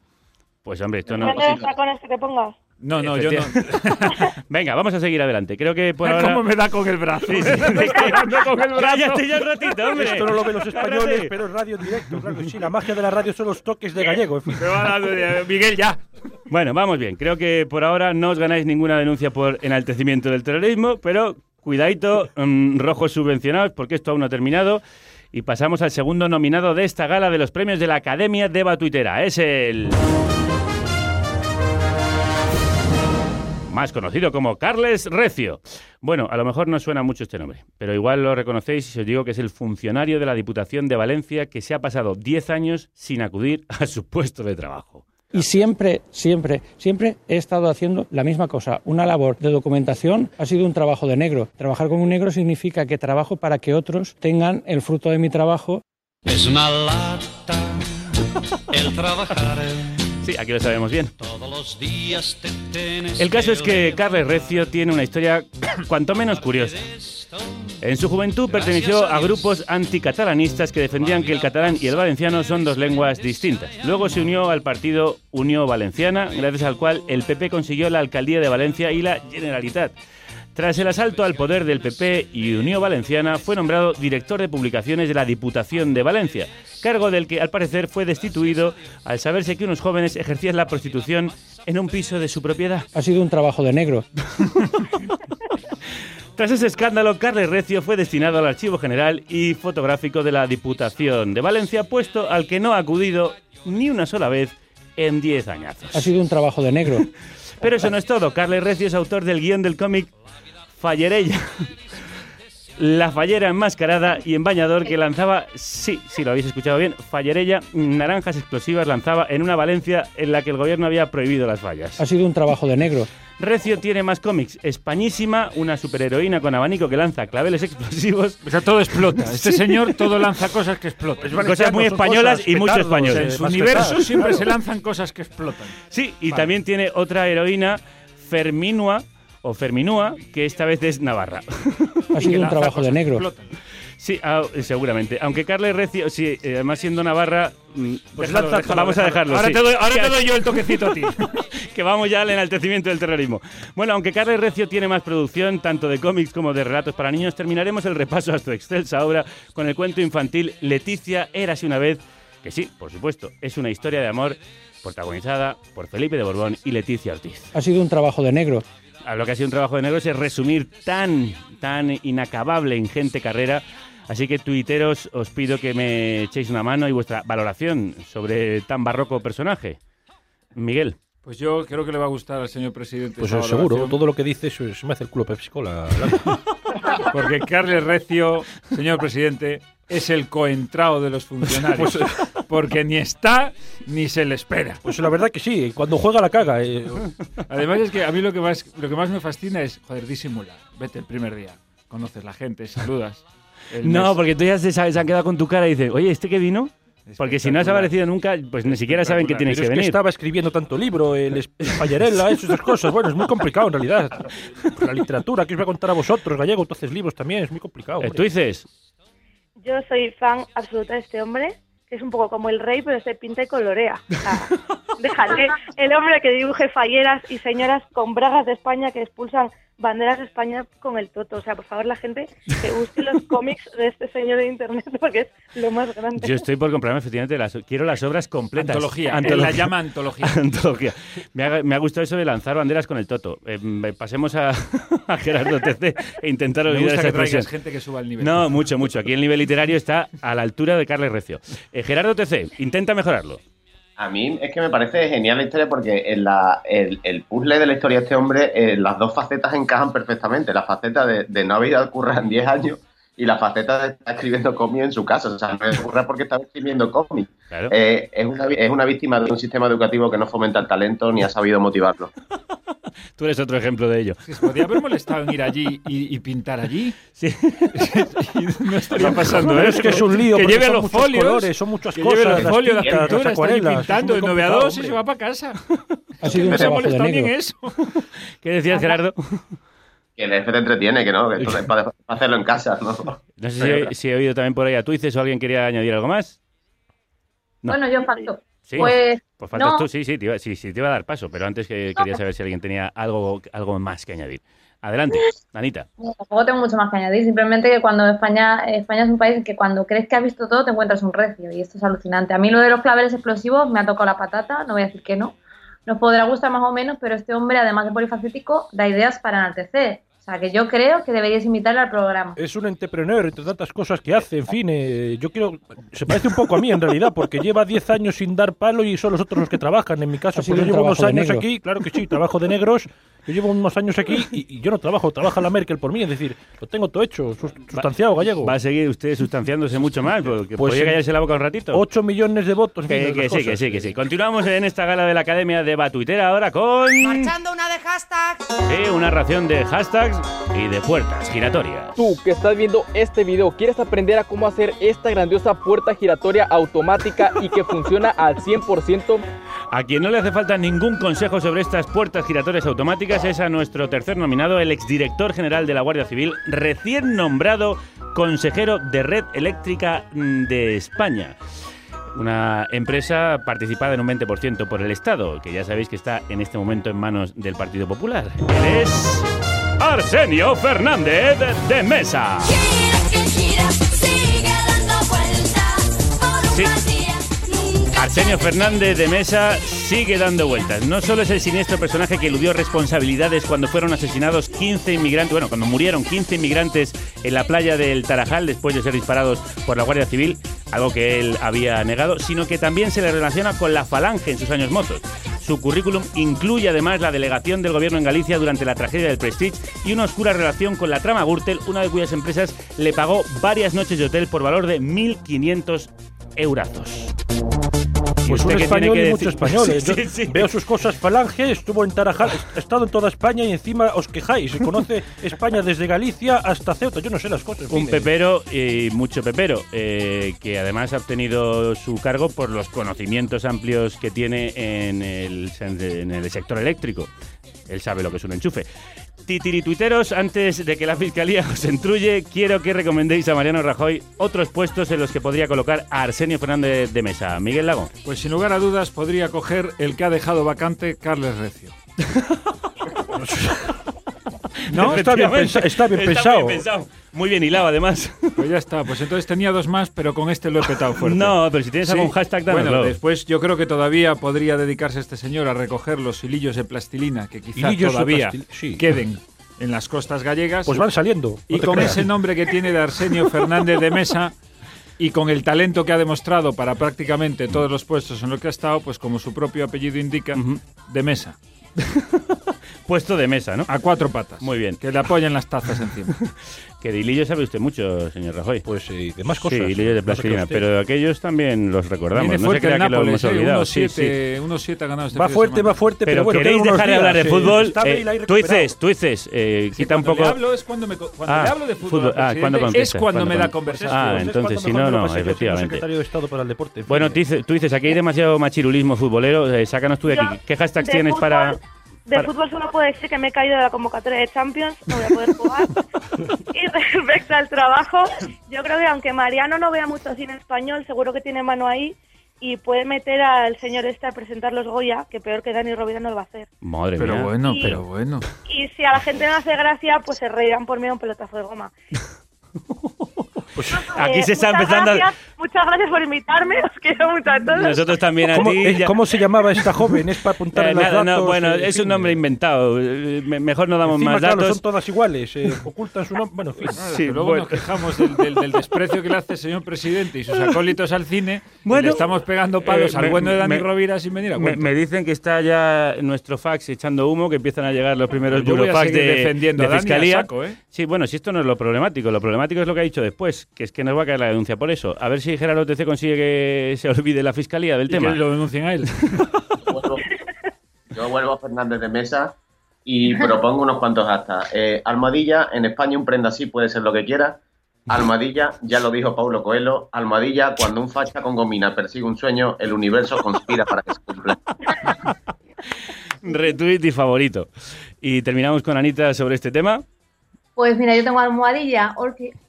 Pues hombre, esto no.
¿Dónde tacones que te pongas?
No, no, yo no.
Venga, vamos a seguir adelante. Creo que por ahora.
¿Cómo me da con el brazo?
Sí, sí,
Me está dando con el brazo.
Cállate ya un ratito, hombre.
Esto no lo ven los españoles, pero es radio directo. Claro que sí, la magia de la radio son los toques de gallego. En fin.
Me va dando de- Miguel, ya.
Bueno, vamos bien. Creo que por ahora no os ganáis ninguna denuncia por enaltecimiento del terrorismo, pero cuidadito, mm, rojos subvencionados, porque esto aún no ha terminado. Y pasamos al segundo nominado de esta gala de los premios de la Academia de Batuitera. Es el. Más conocido como Carles Recio. Bueno, a lo mejor no suena mucho este nombre, pero igual lo reconocéis si os digo que es el funcionario de la Diputación de Valencia que se ha pasado 10 años sin acudir a su puesto de trabajo.
Y siempre, siempre, siempre he estado haciendo la misma cosa. Una labor de documentación ha sido un trabajo de negro. Trabajar con un negro significa que trabajo para que otros tengan el fruto de mi trabajo.
Es una lata el trabajar.
Sí, aquí lo sabemos bien. El caso es que Carles Recio tiene una historia cuanto menos curiosa. En su juventud perteneció a grupos anticatalanistas que defendían que el catalán y el valenciano son dos lenguas distintas. Luego se unió al partido Unió Valenciana, gracias al cual el PP consiguió la alcaldía de Valencia y la Generalitat. Tras el asalto al poder del PP y Unió Valenciana, fue nombrado director de publicaciones de la Diputación de Valencia, cargo del que al parecer fue destituido al saberse que unos jóvenes ejercían la prostitución en un piso de su propiedad.
Ha sido un trabajo de negro.
Tras ese escándalo, Carles Recio fue destinado al Archivo General y Fotográfico de la Diputación de Valencia, puesto al que no ha acudido ni una sola vez en 10 añazos.
Ha sido un trabajo de negro.
Pero eso no es todo. Carles Recio es autor del guion del cómic Fallerella. La fallera enmascarada y en bañador que lanzaba, sí, sí lo habéis escuchado bien, Fallerella, naranjas explosivas lanzaba en una Valencia en la que el gobierno había prohibido las fallas.
Ha sido un trabajo de negro.
Recio tiene más cómics. Españísima, una superheroína con abanico que lanza claveles explosivos.
O sea, todo explota. Este señor todo lanza cosas que explotan.
Cosas muy españolas y mucho español.
en su universo siempre se lanzan cosas que explotan.
Sí, y también tiene otra heroína, Ferminua, o Ferminúa, que esta vez es Navarra.
Ha sido un trabajo de negro.
Sí, ah, seguramente. Aunque Carles Recio, sí, eh, además siendo Navarra, mm,
Pues
déjalo,
lanza-
déjalo, vamos a dejarlo.
Ahora,
sí.
te doy, ahora
Que-
te doy yo el toquecito a ti.
que vamos ya al enaltecimiento del terrorismo. Bueno, aunque Carles Recio tiene más producción, tanto de cómics como de relatos para niños, terminaremos el repaso a su excelsa obra con el cuento infantil Leticia, érase una vez, que sí, por supuesto, es una historia de amor protagonizada por Felipe de Borbón y Leticia Ortiz.
Ha sido un trabajo de negro.
A lo que ha sido un trabajo de negros es resumir tan, tan inacabable, ingente carrera. Así que, tuiteros, os pido que me echéis una mano y vuestra valoración sobre tan barroco personaje. Miguel.
Pues yo creo que le va a gustar al señor presidente.
Pues
esa
seguro, todo lo que dice eso se me hace el culo Pepsi Cola.
Porque Carles Recio, señor presidente, es el coentrao de los funcionarios.
Pues,
porque ni está ni se le espera.
Pues la verdad que sí, cuando juega la caga. eh.
Además es que a mí lo que más, lo que más me fascina es, joder, disimula. Vete el primer día, conoces la gente, saludas.
No,
mes-
porque tú ya se, se han quedado con tu cara y dices, oye, ¿este que vino? Porque si no has aparecido nunca, pues ni siquiera saben que tienes
Pero
que
es que
venir.
estaba escribiendo tanto libro, el es- Fallarella, esas cosas. Bueno, es muy complicado en realidad. La literatura, que os voy a contar a vosotros, gallego, entonces libros también, es muy complicado.
Eh,
hombre.
¿Tú dices?
Yo soy fan absoluta de este hombre, es un poco como el rey, pero se pinta y colorea. O sea, déjale el hombre que dibuje falleras y señoras con bragas de España que expulsan Banderas de España con el Toto. O sea, por favor, la gente que busque los cómics de este señor de internet porque es lo más grande.
Yo estoy por comprarme efectivamente las quiero las obras completas.
Antología, él la llama antología.
Antología. Me ha, me ha gustado eso de lanzar banderas con el Toto. Eh, me- pasemos a, a Gerardo TC e intentar
Me
olvidar
gusta
esa
que gente que suba el nivel.
No, mucho, mucho. Aquí el nivel literario está a la altura de Carles Recio. Eh, Gerardo TC, intenta mejorarlo.
A mí es que me parece genial la historia porque en la, el, puzzle de la historia de este hombre, eh, las dos facetas encajan perfectamente. La faceta de, no haber ido a currar en 10 años y la faceta de estar escribiendo cómics en su casa. O sea, no es porque estaba escribiendo cómics. Eh, es, una, es una víctima de un sistema educativo que no fomenta el talento ni ha sabido motivarlo.
Tú eres otro ejemplo de ello.
Se podía haber molestado en ir allí y, y pintar allí.
Sí.
y no estaría pasando eso.
es que es un lío,
Que lleve
son
los folios.
colores, son muchas
que
cosas,
Lleve los
las
folios, las pinturas, está
acuarelas,
pintando
muy
9 a
complicado,
2 y se va para casa.
Ha sido un
no se ha
de
molestado ni en eso.
¿Qué decías, Gerardo?
Que el F te entretiene, que no, que esto es para, para hacerlo en casa, ¿no?
No sé si, si he oído también por ahí a Tuices o alguien quería añadir algo más. No.
Bueno, yo falto.
Sí.
Pues,
Pues faltas
no.
tú, sí, sí te, iba, sí, sí, te iba a dar paso, pero antes que quería saber si alguien tenía algo, algo más que añadir. Adelante, Anita.
Tampoco tengo mucho más que añadir, simplemente que cuando España, España es un país que cuando crees que has visto todo te encuentras un recio y esto es alucinante. A mí lo de los claveles explosivos me ha tocado la patata, no voy a decir que no. Nos podrá gustar más o menos, pero este hombre, además de polifacético, da ideas para enaltecer. Sea, que yo creo que deberíais invitarle al programa.
Es un entrepreneur entre tantas cosas que hace, en fin, eh, yo quiero... Se parece un poco a mí en realidad, porque lleva 10 años sin dar palo y son los otros los que trabajan. En mi caso, pues yo llevo unos años
negro.
aquí, claro que sí, trabajo de negros, yo llevo unos años aquí y, y yo no trabajo, trabaja la Merkel por mí, es decir, lo tengo todo hecho, sus- sustanciado gallego.
¿Va a seguir usted sustanciándose mucho más? Porque
Pues
podría
sí.
callarse la boca un ratito.
8 millones de votos, en fin,
Que,
de
que sí, que sí, que sí. Continuamos en esta gala de la Academia de Batuitera ahora con...
Marchando una de hashtags.
Sí, una ración de hashtags y de puertas giratorias.
Tú que estás viendo este video, ¿quieres aprender a cómo hacer esta grandiosa puerta giratoria automática y que funciona al 100%?
A quien no le hace falta ningún consejo sobre estas puertas giratorias automáticas es a nuestro tercer nominado, el exdirector general de la Guardia Civil, recién nombrado consejero de Red Eléctrica mm, de España. Una empresa participada en un 20% por el Estado, que ya sabéis que está en este momento en manos del Partido Popular. Él es Arsenio Fernández de Mesa. Sí. Arsenio Fernández de Mesa sigue dando vueltas. No solo es el siniestro personaje que eludió responsabilidades cuando fueron asesinados 15 inmigrantes, bueno, cuando murieron 15 inmigrantes en la playa del Tarajal después de ser disparados por la Guardia Civil, algo que él había negado, sino que también se le relaciona con la Falange en sus años mozos. Su currículum incluye además la delegación del gobierno en Galicia durante la tragedia del Prestige y una oscura relación con la trama Gürtel, una de cuyas empresas le pagó varias noches de hotel por valor de 1.500 eurazos. ¿Y
Pues un
qué tiene
español
que
y muchos españoles.
Sí,
Yo
sí, sí.
Veo sus cosas falange, estuvo en Tarajal, ha estado en toda España y encima os quejáis. Conoce España desde Galicia hasta Ceuta. Yo no sé las cosas.
Un
eh.
pepero y mucho pepero, eh, que además ha obtenido su cargo por los conocimientos amplios que tiene en el, en el sector eléctrico. Él sabe lo que es un enchufe. Titirituiteros, antes de que la Fiscalía os entruye, quiero que recomendéis a Mariano Rajoy otros puestos en los que podría colocar a Arsenio Fernández de Mesa. Miguel Lago.
Pues sin lugar a dudas podría coger el que ha dejado vacante Carles Recio. ¿No?
Está bien pensa- está bien pensado.
Muy bien hilado, además.
Pues ya está. Pues entonces tenía dos más, pero con este lo he petado fuerte.
No, pero si tienes algún hashtag,
Bueno,
dánoslo.
después yo creo que todavía podría dedicarse este señor a recoger los hilillos de plastilina que quizás todavía
sí.
queden en las costas gallegas.
Pues van saliendo.
Y
no
con
creas.
ese nombre que tiene de Arsenio Fernández de Mesa y con el talento que ha demostrado para prácticamente todos los puestos en los que ha estado, pues como su propio apellido indica, de mesa.
Puesto de mesa, ¿no?
A cuatro patas.
Muy bien.
Que le apoyen las tazas encima.
Que de hilillos sabe usted mucho, señor Rajoy.
Pues sí, de más cosas.
Sí, hilillos de plastilina, pero aquellos también los recordamos.
Viene
no se crea que lo hemos
¿eh?
olvidado.
Unos
Sí,
siete,
sí.
unos siete este
Va fuerte, va fuerte, pero,
Pero
bueno,
queréis dejar de hablar de
eh,
fútbol. Eh,
ahí
tuices,
recuperado.
tuices, eh,
Sí,
quita un
cuando
poco.
le hablo es cuando me cuando
Ah,
le hablo de fútbol,
Ah,
es cuando
¿Cuándo
me da conversación.
Ah,
Es
entonces,
cuando
si no,
cuando
no, efectivamente.
secretario de Estado para el deporte.
Bueno,
eh.
dices- tú dices, aquí hay demasiado machirulismo futbolero. eh, sácanos tú de aquí. ¿Qué hashtags tienes para.?
De
para-
fútbol solo puedo decir que me he caído de la convocatoria de Champions, no voy a poder jugar. y respecto al trabajo, yo creo que aunque Mariano no vea mucho cine español, seguro que tiene mano ahí. y puede meter al señor este a presentar los Goya, que peor que Dani Rovira no lo va a hacer.
Madre
Pero
mía.
bueno,
Y-
pero bueno.
Y si a la gente no hace gracia, pues se reirán por mí a un pelotazo de goma.
Aquí
Eh,
se está
muchas
empezando. a-
Gracias, muchas gracias por invitarme, os quiero mucho a todos.
Nosotros también a
¿Cómo,
ti.
eh,
ya-
cómo se llamaba esta joven? Es para apuntar
Eh, no,
datos.
bueno,
eh,
es un nombre inventado. Eh, me- Mejor no damos
Encima,
más
claro,
datos.
son todas iguales. eh, ocultan su nombre. Bueno, en fin.
Nada,
Sí,
que luego
bueno.
nos quejamos del, del- del desprecio que le hace el señor presidente y sus acólitos al cine. y
Bueno,
le estamos pegando palos
eh,
al bueno de Dani
me-
Rovira sin venir a
Me, me dicen que está ya nuestro fax echando humo, que empiezan a llegar los primeros
a
burofax de,
defendiendo
de
a Dani a
fiscalía.
saco, ¿eh?
Sí, bueno, si esto no es lo problemático, lo problemático es lo que ha dicho después, que es que nos va a caer la denuncia por eso. A ver si Gerardo TC consigue que se olvide la fiscalía del
Y
tema.
que lo denuncien a él.
vuelvo- yo vuelvo a Fernández de Mesa y propongo unos cuantos hasta. almohadilla, en España un prenda así puede ser lo que quiera. Almohadilla, ya lo dijo Paulo Coelho. Almohadilla, cuando un facha con gomina persigue un sueño, el universo conspira para que se cumpla.
Retweet y favorito. Y terminamos con Anita sobre este tema.
Pues mira, yo tengo almohadilla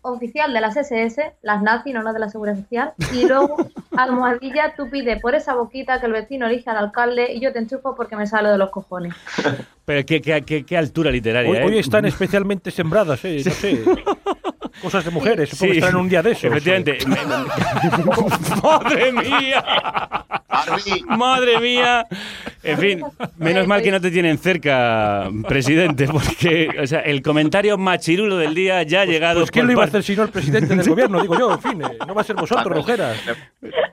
oficial de las SS, las nazi, no las de la Seguridad Social. Y luego, almohadilla, tú pide por esa boquita que el vecino elige al alcalde y yo te enchufo porque me sale de los cojones.
Pero qué, qué- qué- qué altura literaria,
Hoy,
¿eh?
hoy están especialmente sembradas, eh, no sé. Cosas de mujeres, supongo
Sí,
que están en un día de esos.
Efectivamente. ¡Madre mía! ¡Madre mía! En fin, menos mal que no te tienen cerca, presidente, porque o sea, el comentario machirulo del día ya ha llegado.
Pues ¿quién lo iba a hacer si no el presidente del gobierno? Digo yo, en fin, eh, no va a ser vosotros, Rojeras.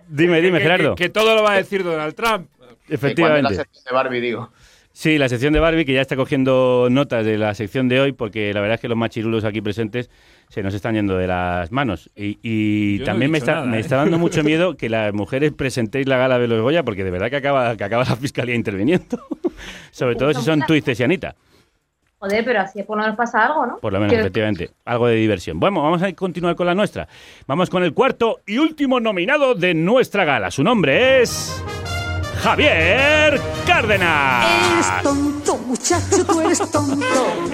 Dime, dime, Gerardo.
Que, que todo lo va a decir Donald Trump.
Efectivamente.
Cuando la sección de Barbie, digo.
Sí, la sección de Barbie, que ya está cogiendo notas de la sección de hoy, porque la verdad es que los machirulos aquí presentes se nos están yendo de las manos. Y,
no
también me está,
nada,
me
¿eh?
está dando mucho miedo que las mujeres presentéis la gala de los Goya, porque de verdad que acaba, que acaba la fiscalía interviniendo. Sobre todo si son tú y Cesianita,
Joder, pero así por lo menos pasa algo, ¿no?
por lo menos,
Quiero-
efectivamente. Algo de diversión. Bueno, vamos a continuar con la nuestra. Vamos con el cuarto y último nominado de nuestra gala. Su nombre es. Javier Cárdenas.
Eres tonto, muchacho, tú eres tonto.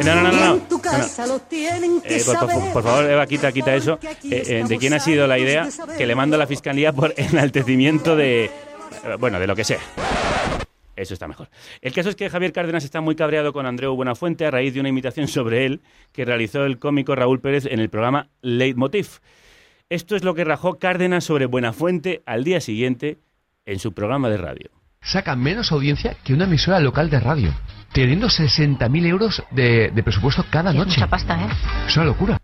No, no, no, no,
en tu casa lo tienen que
Eh,
saber.
por favor, Eva, quita, quita eso. Eh, eh, ¿De quién ha sido la idea que le mando a la fiscalía por enaltecimiento de. Bueno, de lo que sea. Eso está mejor. El caso es que Javier Cárdenas está muy cabreado con Andreu Buenafuente a raíz de una imitación sobre él que realizó el cómico Raúl Pérez en el programa Leitmotiv. Esto es lo que rajó Cárdenas sobre Buenafuente al día siguiente en su programa de radio.
saca menos audiencia que una emisora local de radio, teniendo 60.000 euros de, de presupuesto cada noche.
Mucha pasta, ¿eh?
Es una locura.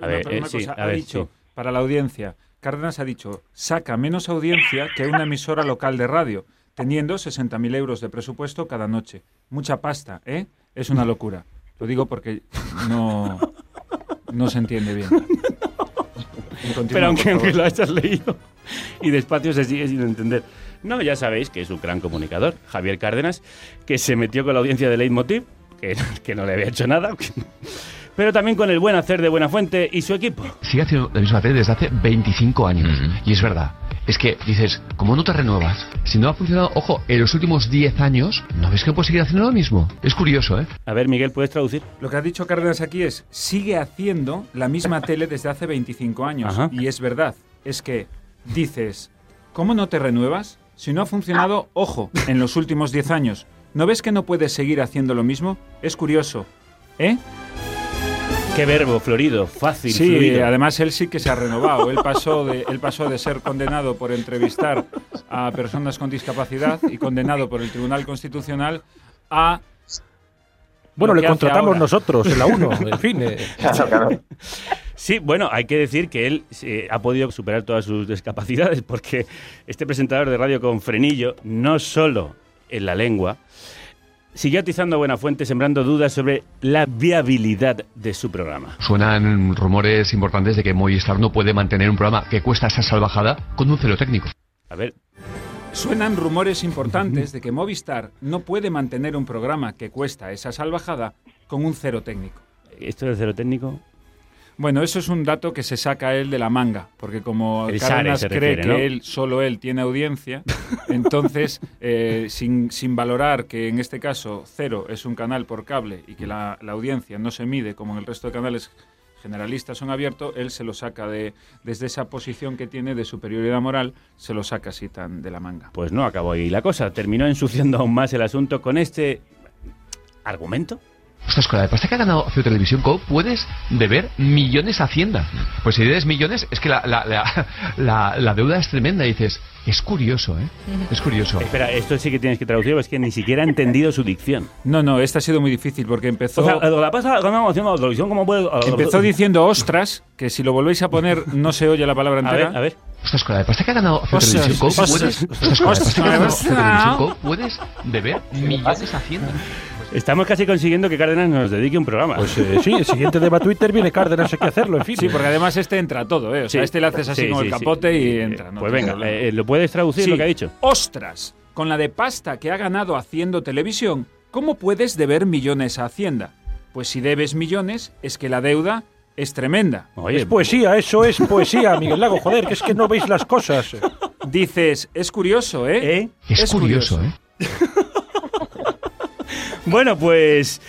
A ver,
Pero
eh,
una
sí,
cosa,
a
ha
ver,
dicho,
sí.
para la audiencia, Cárdenas ha dicho, saca menos audiencia que una emisora local de radio, teniendo 60.000 euros de presupuesto cada noche. Mucha pasta, ¿eh? Es una locura. Lo digo porque no, no se entiende bien.
Pero aunque, aunque lo hayas leído y despacio se sigue sin entender. No, ya sabéis que es un gran comunicador, Javier Cárdenas, que se metió con la audiencia de Leitmotiv, que, que no le había hecho nada, pero también con el buen hacer de Buenafuente y su equipo.
Sigue haciendo la misma tele desde hace 25 años. Y es verdad. Es que dices, ¿cómo no te renuevas? Si no ha funcionado, ojo, en los últimos 10 años, ¿no ves que puedes seguir haciendo lo mismo? Es curioso, ¿eh?
A ver, Miguel, ¿puedes traducir?
Lo que ha dicho Cárdenas aquí es, sigue haciendo la misma tele desde hace 25 años.
Ajá.
Y es verdad. Es que dices, ¿cómo no te renuevas? Si no ha funcionado, ojo, en los últimos 10 años. ¿No ves que no puedes seguir haciendo lo mismo? Es curioso. ¿Eh?
Qué verbo, florido, fácil,
Sí,
fluido.
además él sí que se ha renovado. Él pasó, de, él pasó de ser condenado por entrevistar a personas con discapacidad y condenado por el Tribunal Constitucional a...
Bueno,
lo
le contratamos
ahora.
nosotros en la 1, en fin. eh.
Sí, bueno, hay que decir que él eh, ha podido superar todas sus discapacidades porque este presentador de radio con frenillo, no solo en la lengua, siguió atizando a Buenafuente sembrando dudas sobre la viabilidad de su programa.
Suenan rumores importantes de que Movistar no puede mantener un programa que cuesta esa salvajada con un cero técnico.
A ver,
Suenan rumores importantes de que Movistar no puede mantener un programa que cuesta esa salvajada con un cero técnico.
¿esto del cero técnico?
Bueno, eso es un dato que se saca él de la manga, porque como
El
Cárdenas cree
refiere,
que él, solo él tiene audiencia, entonces, eh, sin, sin valorar que en este caso Cero es un canal por cable y que la, la audiencia no se mide como en el resto de canales generalistas son abiertos, él se lo saca de desde esa posición que tiene de superioridad moral, se lo saca así tan de la manga.
Pues no acabó ahí la cosa. Terminó ensuciando aún más el asunto con este argumento.
Ostras, con la de pasta que ha ganado Feo Televisión Co, puedes deber millones a Hacienda. Pues si debes millones, es que la, la, la, la- la deuda es tremenda. Y dices, es curioso, ¿eh? Es curioso.
Espera, esto sí que tienes que traducirlo, es que ni siquiera he entendido su dicción.
No, no, esta ha sido muy difícil porque empezó...
O sea, la pasa ganamos haciendo la televisión como puede.
Empezó diciendo ostras, que si lo volvéis a poner no se oye la palabra
A
entera.
ver, a ver.
Ostras, con la de pasta que ha ganado
Ostras,
Televisión Co, puedes...
ostras,
Ostras, con la de pasta que ha ganado
ostras.
Feo Televisión Co, puedes deber millones a Hacienda.
Estamos casi consiguiendo que Cárdenas nos dedique un programa.
Pues eh, sí, el siguiente deba Twitter viene Cárdenas, hay que hacerlo, en fin.
Sí, porque además este entra a todo, ¿eh? O sea,
Sí.
este le haces así
Sí,
con
sí,
el
sí.
capote y entra. ¿no?
Pues venga, eh, ¿lo puedes traducir
Sí.
lo que ha dicho?
Ostras, con la de pasta que ha ganado haciendo televisión, ¿cómo puedes deber millones a Hacienda? Pues si debes millones, es que la deuda es tremenda.
es poesía, eso es poesía, Miguel Lago, joder, que es que no veis las cosas.
Dices, es curioso, ¿eh?
Es, curioso, ¿eh?
Bueno, pues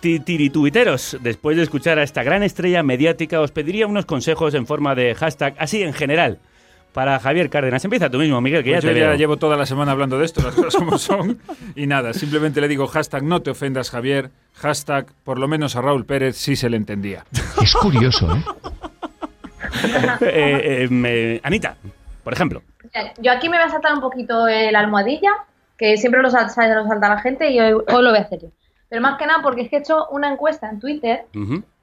ti- tirituiteros, después de escuchar a esta gran estrella mediática, os pediría unos consejos en forma de hashtag, así en general, para Javier Cárdenas. Empieza tú mismo, Miguel, que
Pues
ya
yo
te
ya
veo.
llevo toda la semana hablando de esto, las cosas como son. Y nada, simplemente le digo hashtag no te ofendas, Javier. Hashtag, por lo menos a Raúl Pérez sí se le entendía.
Es curioso, ¿eh?
Eh, eh, me- Anita, por ejemplo.
Yo aquí me voy a saltar un poquito el almohadilla, que siempre lo salta la gente y hoy, hoy lo voy a hacer yo. Pero más que nada porque es que he hecho una encuesta en Twitter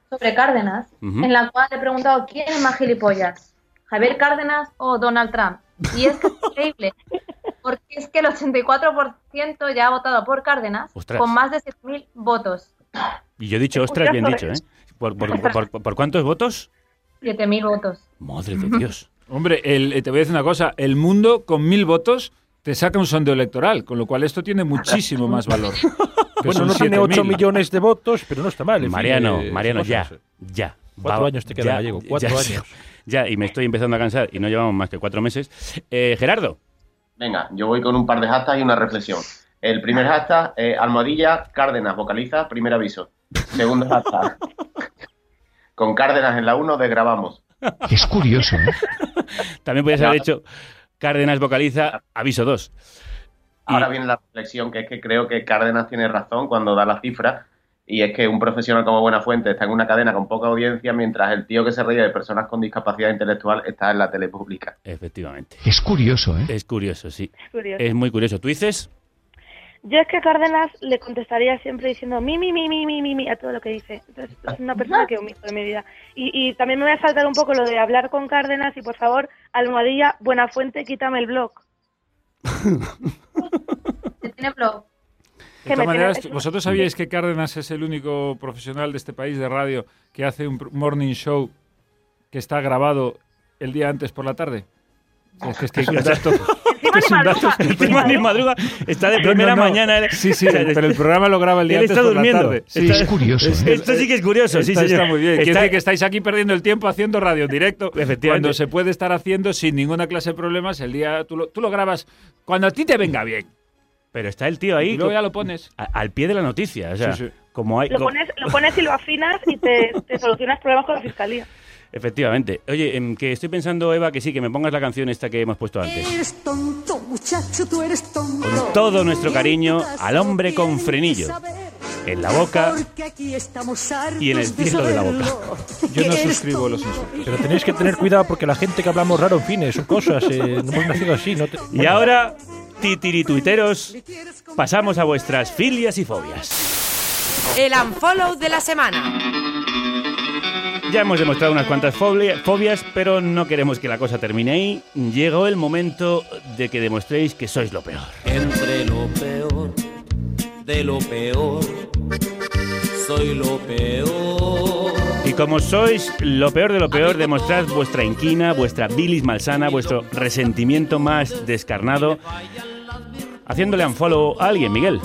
sobre Cárdenas, en la cual le he preguntado quién es más gilipollas, Javier Cárdenas o Donald Trump. Y es increíble, porque es que el 84% ya ha votado por Cárdenas
Ostras.
con más de 7.000 votos.
Y yo he dicho, ostras, bien dicho, ¿eh? ¿Por, por, por- por- por cuántos votos?
7.000 votos.
Madre de Dios.
Hombre, el- eh, te voy a decir una cosa, el mundo con mil votos te saca un sondeo electoral, con lo cual esto tiene muchísimo más valor.
Bueno, no tiene
7.000.
8 millones de votos, pero no está mal. fin,
Mariano,
eh,
Mariano,
cosas.
ya, ya.
Cuatro
Va-
años te queda,
ya,
Gallego, cuatro
ya,
años.
Ya, y me estoy empezando a cansar y no llevamos más que cuatro meses. Eh, Gerardo.
Venga, yo voy con un par de hashtags y una reflexión. El primer hashtag, eh, almohadilla, Cárdenas, vocaliza, primer aviso. Segundo hashtag, con Cárdenas en la 1 desgrabamos.
Es curioso, ¿eh?
También podías haber hecho Cárdenas vocaliza, aviso 2.
Ahora viene la reflexión, que es que creo que Cárdenas tiene razón cuando da la cifra, y es que un profesional como Buenafuente está en una cadena con poca audiencia, mientras el tío que se ríe de personas con discapacidad intelectual está en la tele pública.
Efectivamente.
Es curioso, ¿eh?
Es curioso, sí.
curioso.
Es muy curioso. ¿Tú dices?
Yo es que Cárdenas le contestaría siempre diciendo mi, mi, mi, mi, mi, mi, mi a todo lo que dice. Entonces, es una persona que omito de mi vida. Y, y también me voy a saltar un poco lo de hablar con Cárdenas y, por favor, almohadilla, buena fuente, quítame el blog.
Que tiene blog.
De todas maneras,
tiene-
¿vosotros sabíais que Cárdenas es el único profesional de este país de radio que hace un morning show que está grabado el día antes por la tarde? Es que, es que es un dato-
Encima
es
ni
un dato
madruga,
está de primera
no, no.
mañana. él-
Sí, sí, pero el programa lo graba el día
Él
antes
está durmiendo.
la tarde.
Sí.
Es curioso, ¿eh?
Esto sí que es curioso, sí,
Está-
señor.
Está muy bien. Quiere decir que estáis aquí perdiendo el tiempo haciendo radio en directo.
Efectivamente.
Cuando se puede estar haciendo sin ninguna clase de problemas el día. Tú lo, tú lo grabas cuando a ti te venga bien.
Pero está el tío ahí.
Y luego ya lo pones.
a- al pie de la noticia. O sea,
Sí, sí.
como hay.
Lo pones, lo pones y lo afinas y te, te solucionas problemas con la fiscalía.
Efectivamente. Oye, em, que estoy pensando, Eva, que sí, que me pongas la canción esta que hemos puesto antes.
Eres tonto, muchacho, tú eres tonto.
Con todo nuestro cariño al hombre con frenillo. En la boca
Porque aquí estamos
y en el cielo de la boca.
Yo no suscribo los insultos.
Pero tenéis que tener cuidado porque la gente que hablamos raro, en fin, son cosas. eh, no hemos nacido así. No te-
Y ahora, titirituiteros, pasamos a vuestras filias y fobias.
El unfollow de la semana.
Ya hemos demostrado unas cuantas fobia- fobias, pero no queremos que la cosa termine ahí. Llegó el momento de que demostréis que sois lo peor.
Entre lo peor de lo peor, soy lo peor.
Y como sois lo peor de lo peor, demostrad vuestra inquina, vuestra bilis malsana, vuestro resentimiento más descarnado, haciéndole unfollow a alguien, Miguel.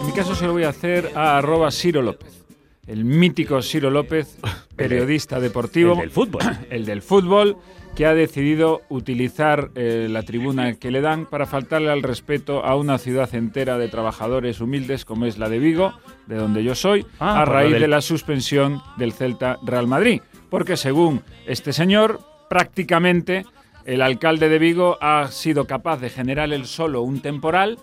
En mi caso se lo voy a hacer a arroba Ciro López. El mítico Ciro López, periodista deportivo.
El del fútbol.
El del fútbol, que ha decidido utilizar eh, la tribuna que le dan para faltarle al respeto a una ciudad entera de trabajadores humildes como es la de Vigo, de donde yo soy,
Ah,
a raíz
del-
de la suspensión del Celta Real Madrid. Porque según este señor, prácticamente el alcalde de Vigo ha sido capaz de generar él solo un temporal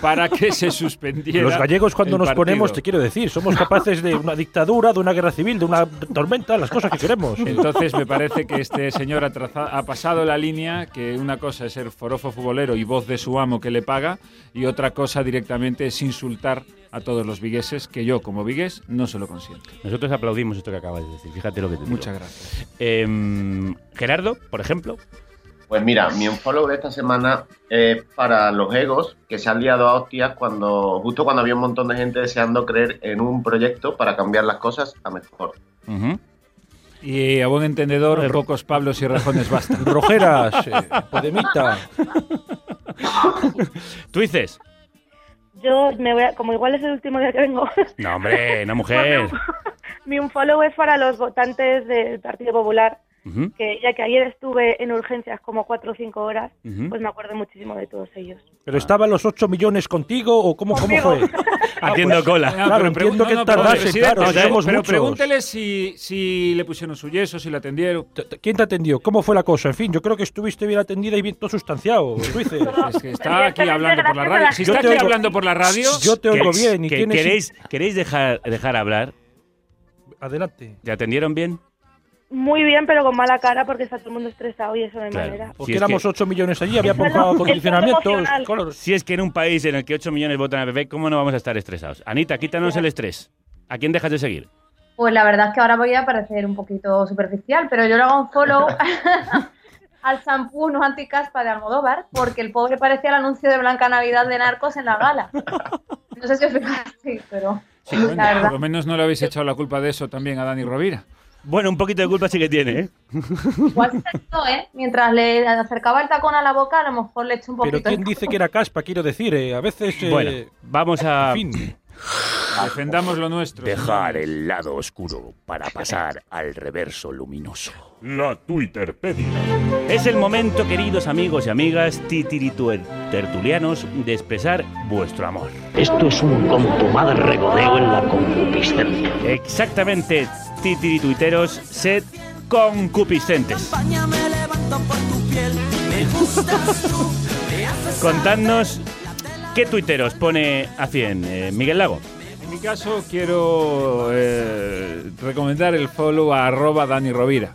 para que se suspendiera.
Los gallegos cuando
el
nos
partido.
ponemos, te quiero decir, somos capaces de una dictadura, de una guerra civil, de una tormenta, las cosas que queremos.
Entonces me parece que este señor ha, traza- ha pasado la línea que una cosa es ser forofo futbolero y voz de su amo que le paga y otra cosa directamente es insultar a todos los vigueses que yo como vigués no se lo consiento.
Nosotros aplaudimos esto que acabas de decir. Fíjate lo que te digo.
Muchas gracias.
Em, Gerardo, por ejemplo.
Pues mira, mi unfollow de esta semana es para los egos que se han liado a hostias cuando, justo cuando había un montón de gente deseando creer en un proyecto para cambiar las cosas a mejor.
Y a buen entendedor, pocos Pablos y rajones bastan.
Rojeras, eh, Podemita.
Tú dices.
Yo me voy a, como igual es el último día que vengo,
No, hombre, una mujer.
mi unfollow es para los votantes del Partido Popular,
Ujú.
que ya que ayer estuve en urgencias como cuatro o cinco horas,
Ujú.
pues me acuerdo muchísimo de todos ellos.
¿Pero estaban los 8 millones contigo o cómo, cómo fue?
Haciendo cola.
Ah,
Claro,
pero
entiendo que
no,
tardase, claro,
pero-
somos
pero
muchos.
pregúntele si, si le pusieron su yeso, si la atendieron.
¿Quién te atendió? ¿Cómo fue la cosa? En fin, yo creo que estuviste bien atendida y bien todo sustanciado. Luices.
Es que está aquí hablando por la radio. Si
Yo
está aquí hablando por la radio,
Yo te oigo bien y.
¿Queréis, ¿Queréis dejar, dejar hablar?
Adelante.
¿Te atendieron bien?
Muy bien, pero con mala cara porque está todo el mundo estresado y eso no hay
Claro.
manera.
Porque
Si
éramos
que-
8 millones allí, había poco claro.
Si es que en un país en el que 8 millones votan a PP, ¿cómo no vamos a estar estresados? Anita, quítanos el estrés. ¿A quién dejas de seguir?
Pues la verdad es que ahora voy a parecer un poquito superficial, pero yo le hago un follow al shampoo no anticaspa de Almodóvar porque el pobre parecía el anuncio de Blanca Navidad de Narcos en la gala. No sé si os fijasteis, pero
Sí,
la
bueno,
verdad.
por lo menos no le habéis echado la culpa de eso también a Dani Rovira.
Bueno, un poquito de culpa sí que tiene, ¿eh?
Igual se sentó, ¿eh? Mientras le acercaba el tacón a la boca, a lo mejor le eché un poquito.
Pero ¿quién dice que era caspa? Quiero decir, eh, a veces... eh,
Bueno, vamos a...
En fin.
Defendamos lo nuestro.
Dejar el lado oscuro para pasar al reverso luminoso.
La Twitterpedia. Es el momento, queridos amigos y amigas titirituertulianos, de expresar vuestro amor.
Esto es un contumado regodeo en la concupiscencia.
Exactamente, titirituiteros, sed concupiscentes. Contadnos qué tuiteros pone a 100, eh, Miguel Lago.
En mi caso, quiero eh, recomendar el follow a arroba Dani Rovira.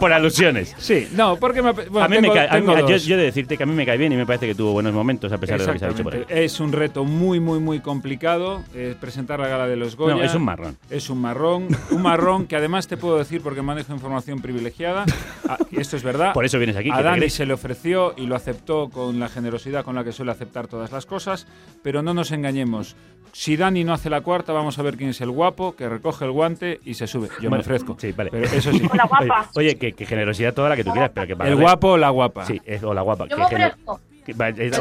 Por alusiones.
Sí, no, porque me, bueno,
a mí
tengo-
me cae, a mí- yo, yo he de decirte que a mí me cae bien y me parece que tuvo buenos momentos a pesar de lo que se ha dicho por ahí.
Es un reto muy, muy, muy complicado eh, presentar la gala de los Goya.
No, es un marrón.
Es un marrón. Un marrón que además te puedo decir porque manejo información privilegiada. ah, esto es verdad.
Por eso vienes aquí,
A
¿qué te
Dani se le ofreció y lo aceptó con la generosidad con la que suele aceptar todas las cosas. Pero no nos engañemos. Si Dani no hace la cuarta, vamos a ver quién es el guapo que recoge el guante y se sube. Yo me ofrezco.
Sí, vale.
Pero eso sí.
Oye, oye, que, que generosidad toda la que tú quieras, pero que para
El
ver-
guapo o la guapa.
Sí, es, o la guapa.
Yo
que
me
gener- es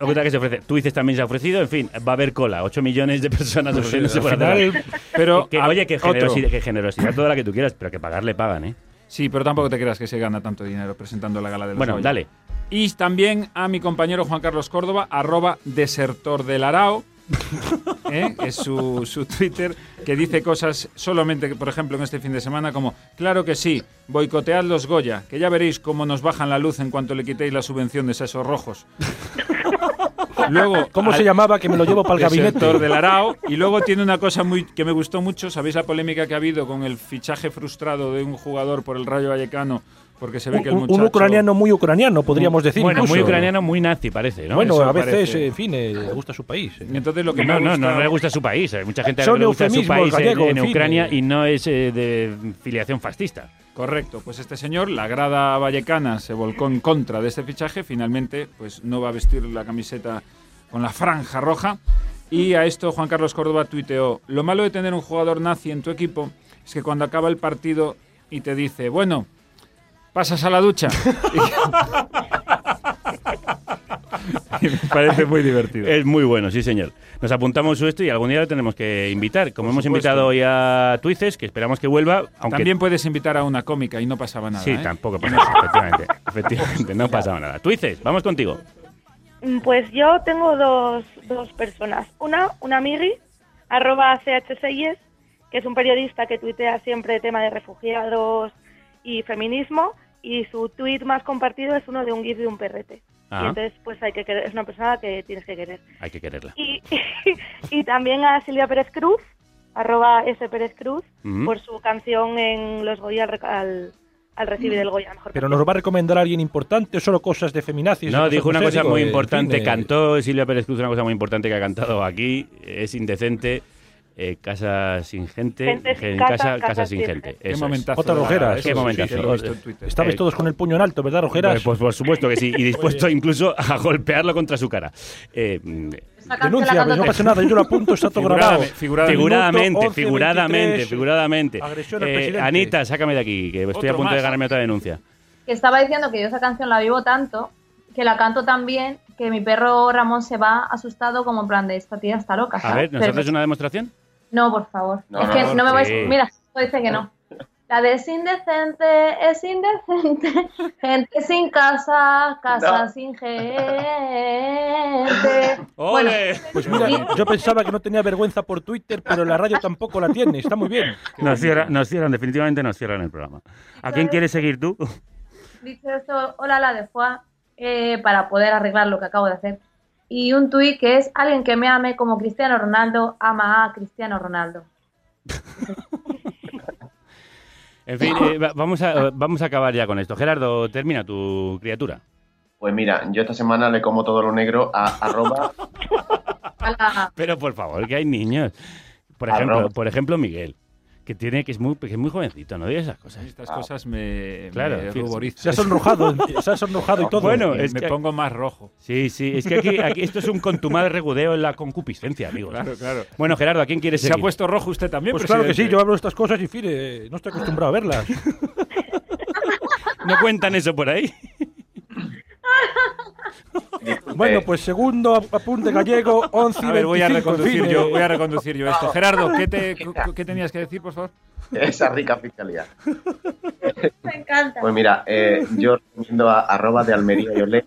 otra, que se ofrece. Tú dices también se ha ofrecido, en fin, va a haber cola. 8 millones de personas
Pues
ofreciéndose por
final,
atrás.
pero
Que- que,
a-
oye, que generosidad, que generosidad toda la que tú quieras, pero que pagarle pagan, ¿eh?
Sí, pero tampoco te creas que se gana tanto dinero presentando la gala de los
Bueno,
Goya.
dale.
Y también a mi compañero Juan Carlos Córdoba, arroba desertor del Arao. ¿eh? Es su, su Twitter que dice cosas solamente, por ejemplo, en este fin de semana como, claro que sí, boicotead los Goya, que ya veréis cómo nos bajan la luz en cuanto le quitéis las subvenciones a esos rojos. Luego,
¿Cómo
al-
se llamaba? Que me lo llevo para el gabinete.
Del Arao. Y luego tiene una cosa muy que me gustó mucho. ¿Sabéis la polémica que ha habido con el fichaje frustrado de un jugador por el Rayo Vallecano? Porque se ve que el
Un,
muchacho...
un ucraniano muy ucraniano, podríamos decir.
Bueno,
incluso.
muy ucraniano, muy nazi parece, ¿no?
Bueno,
Eso
a veces,
parece.
eh, en fin, eh, le gusta su país. eh.
Entonces lo que
No,
me
no,
gusta-
no, no le gusta su país. Hay mucha gente a la
Son
que le gusta su país en- Ucrania
eh.
y no es eh, de filiación fascista.
Correcto, pues este señor, la grada vallecana, se volcó en contra de este fichaje. Finalmente, pues no va a vestir la camiseta con la franja roja. Y a esto Juan Carlos Córdoba tuiteó: Lo malo de tener un jugador nazi en tu equipo es que cuando acaba el partido y te dice, bueno, pasas a la ducha. Me parece muy divertido.
Es muy bueno, sí, señor. Nos apuntamos su esto y algún día lo tenemos que invitar. Como hemos
supuesto.
invitado hoy a Tuices, que esperamos que vuelva, aunque
También puedes invitar a una cómica y no pasaba nada.
Sí,
¿eh?
tampoco pasa nada, efectivamente. Efectivamente, no pasaba nada. Tuices, vamos contigo.
Mm, Pues yo tengo dos, dos personas. Una, una amigui, arroba CH6, que es un periodista que tuitea siempre tema de refugiados y feminismo, y su tuit más compartido es uno de un gif de un perrete.
Ah.
Y entonces, pues hay que querer, es una persona que tienes que querer.
Hay que quererla.
Y, y también a Silvia Pérez Cruz, arroba S Pérez Cruz, por su canción en Los Goya al, al, al recibir del Goya. Mejor
Pero nos va a recomendar a alguien importante o solo cosas de feminazis.
No, dijo una cosa
digo,
muy importante.
eh,
Cantó Silvia Pérez Cruz una cosa muy importante que ha cantado aquí. Es indecente. Eh, casa sin gente.
Gente sin
en
casa,
casa, sin gente.
gente.
Qué
Eso es.
momentazo.
Rojeras.
Qué
sí,
momentazo.
sí.
Estabais
Eh,
todos con el puño en alto, ¿verdad, Rojeras?
Pues, pues por supuesto que sí, y dispuesto incluso a golpearlo contra su cara. Eh,
Denuncia, no pasa nada, yo lo apunto, está todo grabado.
Figuradamente,
figuradamente,
Minuto 11,
figuradamente,
23,
figuradamente.
agresión al
Eh,
presidente.
Anita, sácame de aquí, que estoy
Otro
a punto de ganarme otra denuncia.
Que estaba diciendo que yo esa canción la vivo tanto que la canto tan bien que mi perro Ramón se va asustado como en plan de esta tía está loca.
A ver, ¿nos
Pero-
haces una demostración?
No, por favor.
No,
es que
no,
no, me vais.
sí.
Mira, dice que no. La de es indecente, es indecente. Gente sin casa, casa
No.
sin gente. Bueno,
Pues mira, yo pensaba que no tenía vergüenza por Twitter, pero la radio tampoco la tiene, está muy bien.
Nos cierran, nos cierran, definitivamente nos cierran el programa. ¿A quién quieres seguir tú?
dicho esto, hola la de Fua, eh, para poder arreglar lo que acabo de hacer. Y un tuit que es alguien que me ame como Cristiano Ronaldo ama a Cristiano Ronaldo.
En fin, eh, va- vamos, a, vamos a acabar ya con esto. Gerardo, termina tu criatura.
Pues mira, yo esta semana le como todo lo negro a arroba.
Pero por favor, que hay niños. Por
Arroba.
ejemplo, por ejemplo Miguel, que tiene que es muy, que es muy jovencito, no digas esas cosas.
Estas cosas me,
Claro,
me ruborizan.
Se ha sonrojado, se ha sonrojado y todo.
Bueno,
Y
es
me
que-
pongo más rojo.
Sí, sí, es que aquí, aquí esto es un contumaz regudeo en la concupiscencia, amigos.
Claro, claro.
Bueno, Gerardo, ¿a quién quieres
Se ha
seguir?
puesto rojo usted también,
Pues claro que sí, yo hablo de estas cosas y fíjate, no estoy acostumbrado a verlas.
¿No cuentan eso por ahí?
Bueno, pues segundo ap- apunte gallego, 11 y
A ver, voy a
25, en
reconducir yo, voy a reconducir yo esto. Gerardo, ¿qué, te, ¿qué tenías que decir, por favor?
esa rica fiscalía.
Me encanta.
Pues mira, eh, yo recomiendo a arroba de Almería y Olé,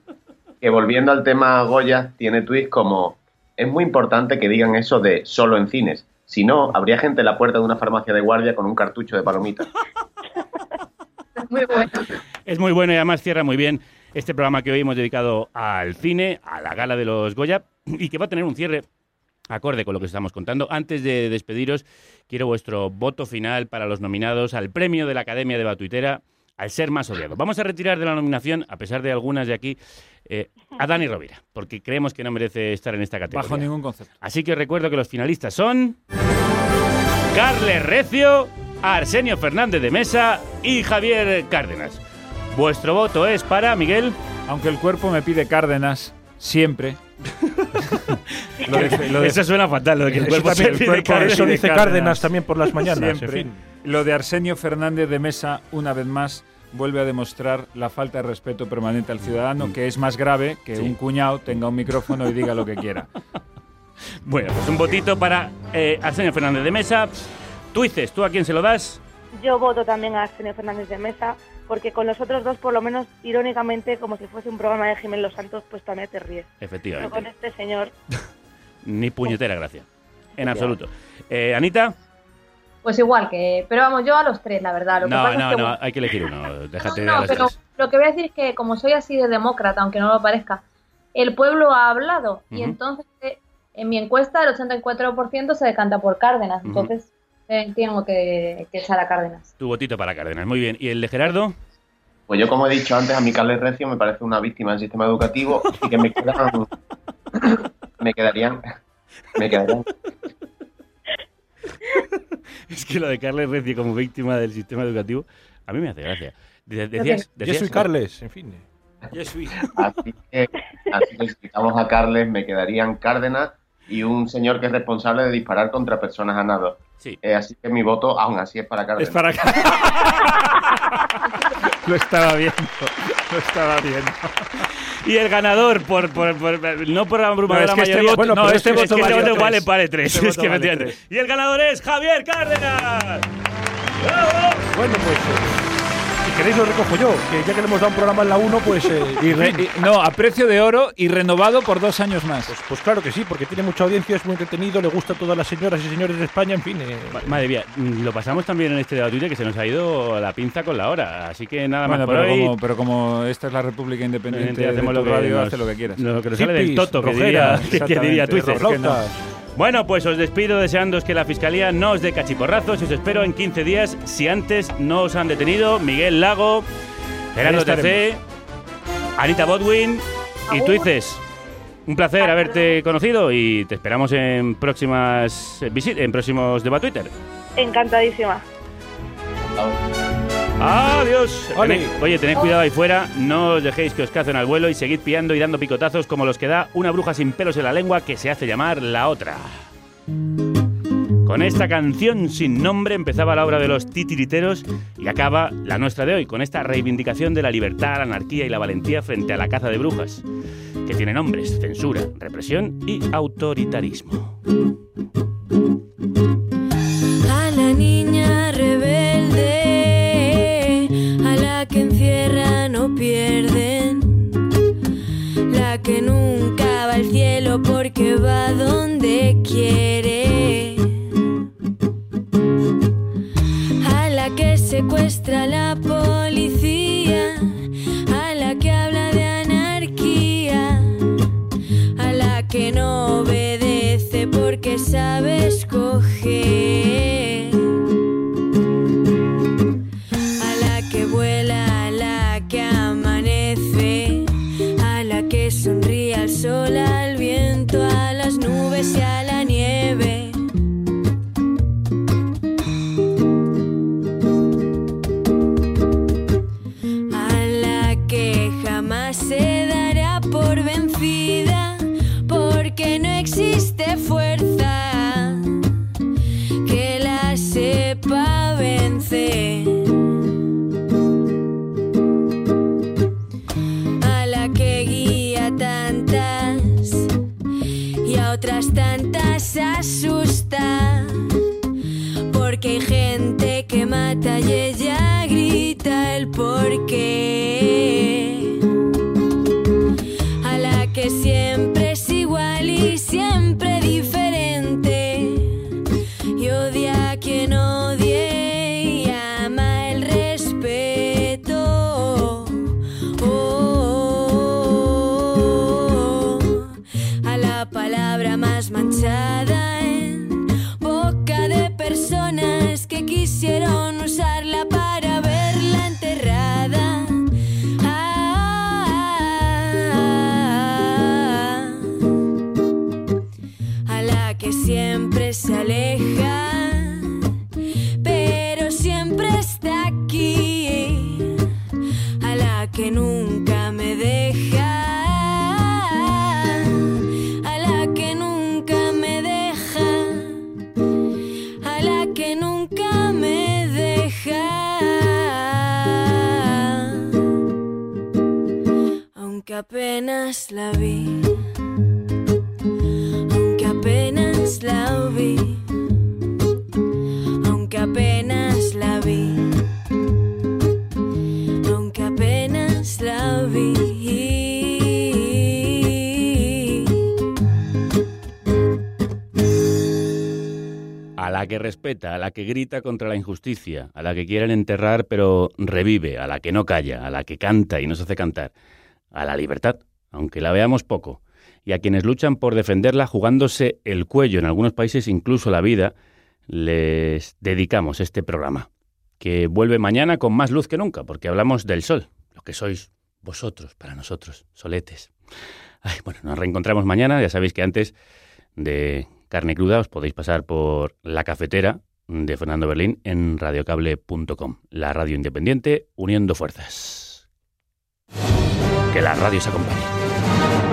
que volviendo al tema Goya, tiene tweets como es muy importante que digan eso de solo en cines. Si no, habría gente en la puerta de una farmacia de guardia con un cartucho de palomitas.
Muy bueno.
Es muy bueno y además cierra muy bien este programa que hoy hemos dedicado al cine, a la gala de los Goya, y que va a tener un cierre acorde con lo que estamos contando. Antes de despediros, quiero vuestro voto final para los nominados al premio de la Academia de Batuitera al ser más odiado. Vamos a retirar de la nominación, a pesar de algunas de aquí, eh, a Dani Rovira, porque creemos que no merece estar en esta categoría.
Bajo ningún concepto.
Así que recuerdo que los finalistas son Carles Recio, Arsenio Fernández de Mesa y Javier Cárdenas. Vuestro voto es para Miguel.
Aunque el cuerpo me pide Cárdenas siempre. Lo de- lo de-
Eso suena fatal, lo de que el cuerpo
también-
se pide
por
Cárdenas.
eso dice Cárdenas también por las mañanas,
Siempre.
en fin.
Lo de Arsenio Fernández de Mesa, una vez más, vuelve a demostrar la falta de respeto permanente al ciudadano, que es más grave que
Sí.
un cuñado tenga un micrófono y diga lo que quiera.
Bueno, pues un votito para eh, Arsenio Fernández de Mesa. Tú dices, ¿tú a quién se lo das?
Yo voto también a Arsenio Fernández de Mesa, porque con los otros dos, por lo menos irónicamente, como si fuese un programa de Jiménez Los Santos, pues también te ríes. Pero con
Efectivamente.
este señor,
Ni puñetera gracia. En absoluto. Eh, Anita.
Pues igual que. Pero vamos, yo a los tres, la verdad. Lo que
No,
pasa
no,
es que,
no, hay que elegir uno. Déjate de
No,
a las
pero
tres.
lo que voy a decir es que como soy así de demócrata, aunque no lo parezca, el pueblo ha hablado y entonces eh, en mi encuesta el 84% se decanta por Cárdenas, entonces eh, tengo que, que echar a Cárdenas.
Tu votito para Cárdenas. Muy bien. ¿Y el de Gerardo?
Pues yo, como he dicho antes, a mi Carles Recio me parece una víctima del sistema educativo y que me quedan. me quedarían. Me quedarían.
Es que lo de Carles Recio como víctima del sistema educativo, a mí me hace gracia. De- Decías,
Yo soy Carles, en fin.
Yesui.
Así que, así que si quitamos a Carles, me quedarían Cárdenas y un señor que es responsable de disparar contra personas a nado.
Sí.
Eh, así que mi voto, aún así, es para Cárdenas.
Es para Lo estaba viendo. Lo estaba viendo.
Y el ganador, por, por, por- no por la abrumadora
No, es que este
mayoría.
voto-
bueno,
no, este
es que
voto
este
vale
voto
tres.
vale, vale tres.
Este
Es que
voto vale
efectivamente.
tres.
Y el ganador es Javier Cárdenas.
Bueno, pues eh, si queréis lo recojo yo, que ya que le hemos dado un programa en la 1, pues... eh,
Y re- y- no, a precio de oro y renovado por dos años más.
Pues, pues claro que sí, porque tiene mucha audiencia, es muy entretenido, le gusta a todas las señoras y señores de España, en fin. eh,
Madre mía, mm, lo pasamos también en este debate que se nos ha ido la pinza con la hora. Así que nada
Bueno,
más por
pero
hoy.
como, pero como esta es la República Independiente,
hacemos
de
lo
radio,
nos-
hace lo que quieras.
Lo que nos sale del toto, que diría, que diría Twitter. Bueno, pues os despido deseándoos que la Fiscalía no os dé cachiporrazos y os espero en 15 días si antes no os han detenido Miguel Lago, Gerardo TC. Anita Bodwin y Tuices. Un placer haberte conocido y te esperamos en próximas visit en próximos Deba Twitter.
Encantadísima.
Adiós. Tened- oye, tened cuidado ahí fuera, no os dejéis que os cacen al vuelo y seguid pillando y dando picotazos como los que da una bruja sin pelos en la lengua que se hace llamar la otra. Con esta canción sin nombre empezaba la obra de los titiriteros y acaba la nuestra de hoy, con esta reivindicación de la libertad, la anarquía y la valentía frente a la caza de brujas, que tiene nombres, censura, represión y autoritarismo.
A la niña rebelde, que encierran o pierden, la que nunca va al cielo porque va donde quiere, a la que secuestra la policía, a la que habla de anarquía, a la que no obedece porque sabe escoger,
grita contra la injusticia, a la que quieren enterrar pero revive, a la que no calla, a la que canta y nos hace cantar, a la libertad, aunque la veamos poco, y a quienes luchan por defenderla jugándose el cuello, en algunos países incluso la vida, les dedicamos este programa, que vuelve mañana con más luz que nunca, porque hablamos del sol, lo que sois vosotros para nosotros, soletes. Ay, bueno, nos reencontramos mañana, ya sabéis que antes de carne cruda os podéis pasar por la cafetera de Fernando Berlín en radiocable.com, la radio independiente uniendo fuerzas. Que la radio se acompañe.